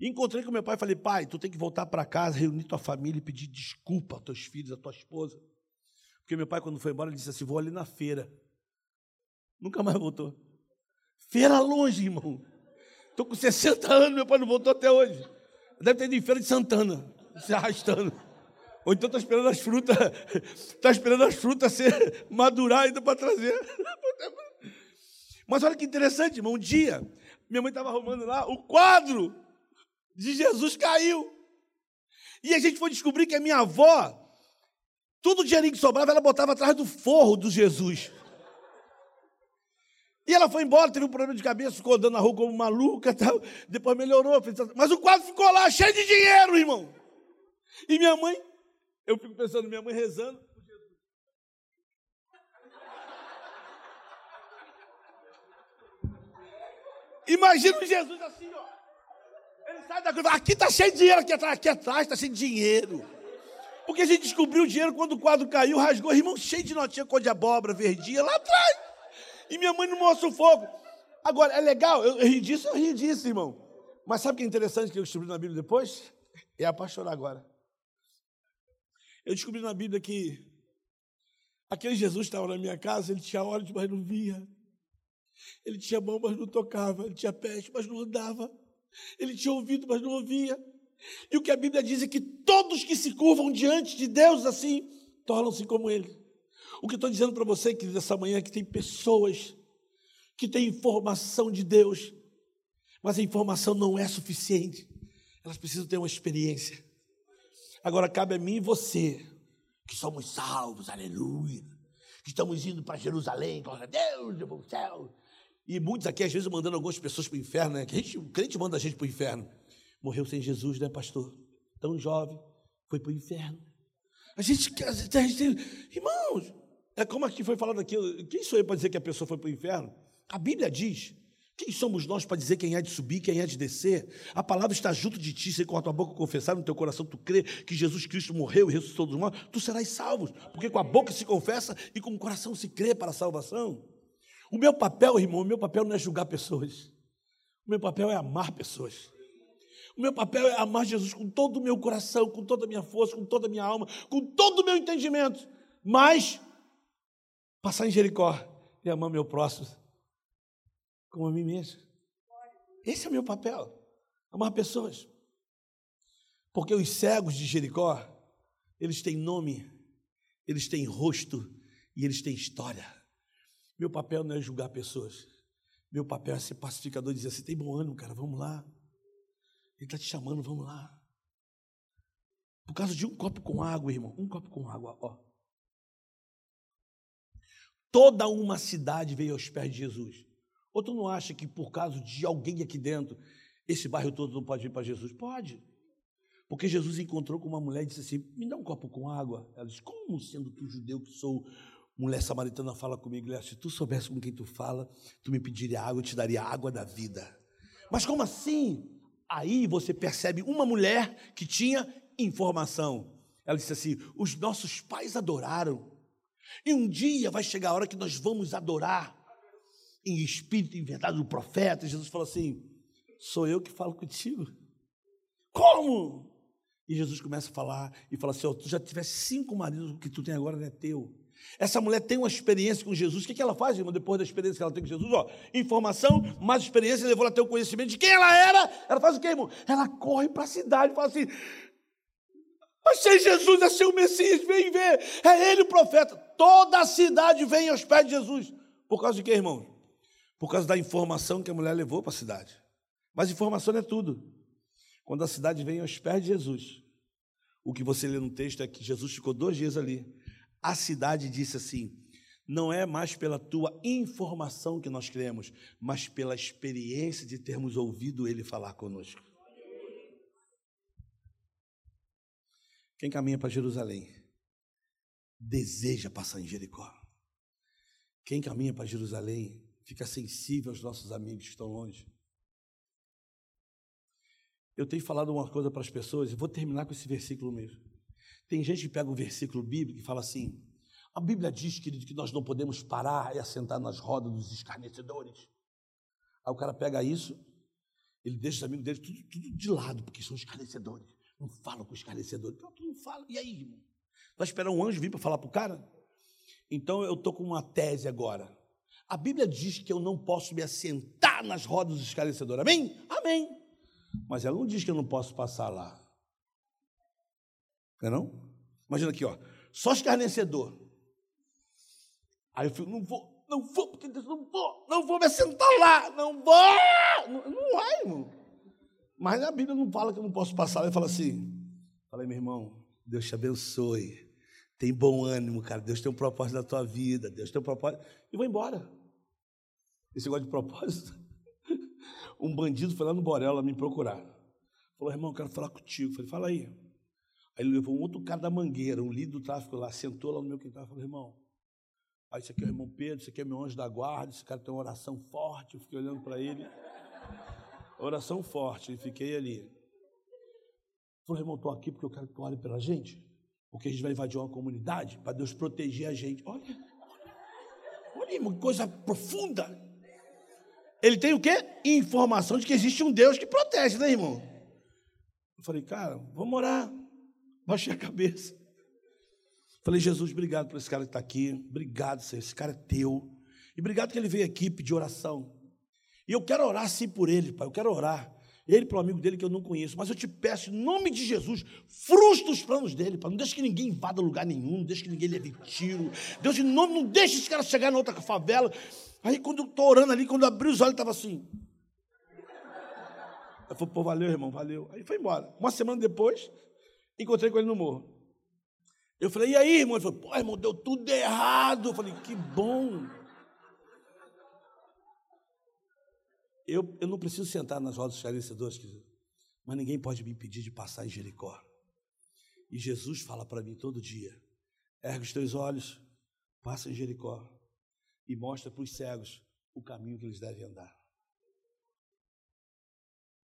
E encontrei com meu pai e falei, pai, tu tem que voltar para casa, reunir tua família e pedir desculpa aos teus filhos, à tua esposa. Porque meu pai, quando foi embora, ele disse assim, vou ali na feira. Nunca mais voltou. Feira longe, irmão. Estou com 60 anos, meu pai não voltou até hoje. Deve ter ido em Feira de Santana, se arrastando. Ou então está esperando as frutas, está esperando as frutas ser madurar ainda para trazer. Mas olha que interessante, irmão. Um dia, minha mãe estava arrumando lá, o quadro de Jesus caiu. E a gente foi descobrir que a minha avó, tudo o dinheirinho que sobrava, ela botava atrás do forro do Jesus. E ela foi embora, teve um problema de cabeça, ficou andando na rua como maluca, tal. depois melhorou. Mas o quadro ficou lá, cheio de dinheiro, irmão. E minha mãe, eu fico pensando, minha mãe rezando. Imagina Jesus assim, ó. Ele sai da cruz, aqui está cheio de dinheiro, aqui atrás, aqui atrás está cheio de dinheiro. Porque a gente descobriu o dinheiro quando o quadro caiu, rasgou, irmão, cheio de notinha cor de abóbora, verdinha, lá atrás. E minha mãe não mostra o fogo. Agora, é legal, eu, ri disso, eu ri disso, irmão. Mas sabe o que é interessante que eu descobri na Bíblia depois? É apaixonar agora. Eu descobri na Bíblia que aquele Jesus estava na minha casa, ele tinha olhos, mas não via. Ele tinha mão, mas não tocava. Ele tinha peste, mas não andava. Ele tinha ouvido, mas não ouvia. E o que a Bíblia diz é que todos que se curvam diante de Deus assim, tornam-se como ele. O que estou dizendo para você, que nessa manhã, é que tem pessoas que têm informação de Deus, mas a informação não é suficiente. Elas precisam ter uma experiência. Agora cabe a mim e você, que somos salvos, aleluia, que estamos indo para Jerusalém, glória a Deus, eu vou ao céu. E muitos aqui, às vezes, mandando algumas pessoas para o inferno, né? Que a gente, o crente manda a gente para o inferno. Morreu sem Jesus, né, pastor? Tão jovem, foi para o inferno. A gente, a gente, irmãos, é como aqui foi falado aqui, quem sou eu para dizer que a pessoa foi para o inferno? A Bíblia diz. Quem somos nós para dizer quem é de subir, quem é de descer? A palavra está junto de ti, se com a tua boca confessar, no teu coração tu crê que Jesus Cristo morreu e ressuscitou dos mortos, tu serás salvo, porque com a boca se confessa e com o coração se crê para a salvação. O meu papel, irmão, o meu papel não é julgar pessoas. O meu papel é amar pessoas. O meu papel é amar Jesus com todo o meu coração, com toda a minha força, com toda a minha alma, com todo o meu entendimento. Mas Passar em Jericó e amar meu próximo como a mim mesmo. Esse é o meu papel. Amar pessoas. Porque os cegos de Jericó, eles têm nome, eles têm rosto e eles têm história. Meu papel não é julgar pessoas. Meu papel é ser pacificador e dizer assim: tem bom ânimo, cara, vamos lá. Ele está te chamando, vamos lá. Por causa de um copo com água, irmão. Um copo com água, ó. Toda uma cidade veio aos pés de Jesus. Ou tu não acha que por causa de alguém aqui dentro, esse bairro todo não pode vir para Jesus? Pode. Porque Jesus encontrou com uma mulher e disse assim: Me dá um copo com água. Ela disse: Como sendo tu judeu que sou, mulher samaritana, fala comigo. Ele disse: Se tu soubesse com quem tu fala, tu me pediria água, eu te daria água da vida. Mas como assim? Aí você percebe uma mulher que tinha informação. Ela disse assim: Os nossos pais adoraram. E um dia vai chegar a hora que nós vamos adorar em espírito em verdade o profeta. Jesus falou assim: Sou eu que falo contigo. Como? E Jesus começa a falar e fala assim: oh, Tu já tivesse cinco maridos, o que tu tem agora não é teu. Essa mulher tem uma experiência com Jesus. O que, que ela faz, irmão, depois da experiência que ela tem com Jesus? Ó, informação, mais experiência, levou ela a ter o conhecimento de quem ela era. Ela faz o quê, irmão? Ela corre para a cidade e fala assim: Achei Jesus, achei o Messias, vem ver. É ele o profeta. Toda a cidade vem aos pés de Jesus. Por causa de quê, irmão? Por causa da informação que a mulher levou para a cidade. Mas informação é tudo. Quando a cidade vem aos pés de Jesus, o que você lê no texto é que Jesus ficou dois dias ali. A cidade disse assim: não é mais pela tua informação que nós cremos, mas pela experiência de termos ouvido ele falar conosco. Quem caminha para Jerusalém deseja passar em Jericó. Quem caminha para Jerusalém fica sensível aos nossos amigos que estão longe. Eu tenho falado uma coisa para as pessoas, e vou terminar com esse versículo mesmo. Tem gente que pega um versículo bíblico e fala assim: a Bíblia diz, querido, que nós não podemos parar e assentar nas rodas dos escarnecedores. Aí o cara pega isso, ele deixa os amigos dele tudo, tudo de lado, porque são escarnecedores. Não falam com escarnecedores. Pronto, não fala. E aí, irmão? Vai esperar um anjo vir para falar para o cara? Então eu estou com uma tese agora. A Bíblia diz que eu não posso me assentar nas rodas dos escarnecedores. Amém? Amém. Mas ela não diz que eu não posso passar lá. Não é não? Imagina aqui, ó. Só escarnecedor. Aí eu fico, não vou, não vou, porque Deus, não vou, não vou me sentar lá, não vou. Não, não vai, irmão. Mas a Bíblia não fala que eu não posso passar. Ele fala assim, falei, meu irmão, Deus te abençoe. Tem bom ânimo, cara. Deus tem um propósito na tua vida. Deus tem um propósito. E vou embora. Esse negócio de propósito (laughs) um bandido foi lá no Borel me procurar. Falou, irmão, quero falar contigo. Falei, fala aí. Aí ele levou um outro cara da mangueira, um líder do tráfico lá, sentou lá no meu quintal. Falei, irmão, aí esse aqui é o irmão Pedro, esse aqui é meu anjo da guarda, esse cara tem uma oração forte. Eu fiquei olhando para ele. Oração forte, e fiquei ali. Falei, irmão, estou aqui porque eu quero que tu ore pela gente. Porque a gente vai invadir uma comunidade para Deus proteger a gente. Olha, olha, olha, que coisa profunda ele tem o quê? Informação de que existe um Deus que protege, né, irmão? Eu falei, cara, vamos orar. (laughs) Baixei a cabeça. Falei, Jesus, obrigado por esse cara que está aqui. Obrigado, Senhor. Esse cara é teu. E obrigado que ele veio aqui pedir oração. E eu quero orar sim por ele, Pai. Eu quero orar. Ele para o amigo dele que eu não conheço. Mas eu te peço, em nome de Jesus, frustra os planos dele, Pai. Não deixe que ninguém invada lugar nenhum. Não deixe que ninguém leve tiro. Deus, em nome, não deixe esse cara chegar na outra favela. Aí quando eu estou orando ali, quando eu abri os olhos, estava assim. Eu falei, pô, valeu, irmão, valeu. Aí foi embora. Uma semana depois, encontrei com ele no morro. Eu falei, e aí, irmão? Ele falou, pô, irmão, deu tudo errado. Eu falei, que bom. Eu, eu não preciso sentar nas rodas esclarecedoras, mas ninguém pode me impedir de passar em Jericó. E Jesus fala para mim todo dia: ergue os teus olhos, passa em Jericó e mostra para os cegos o caminho que eles devem andar.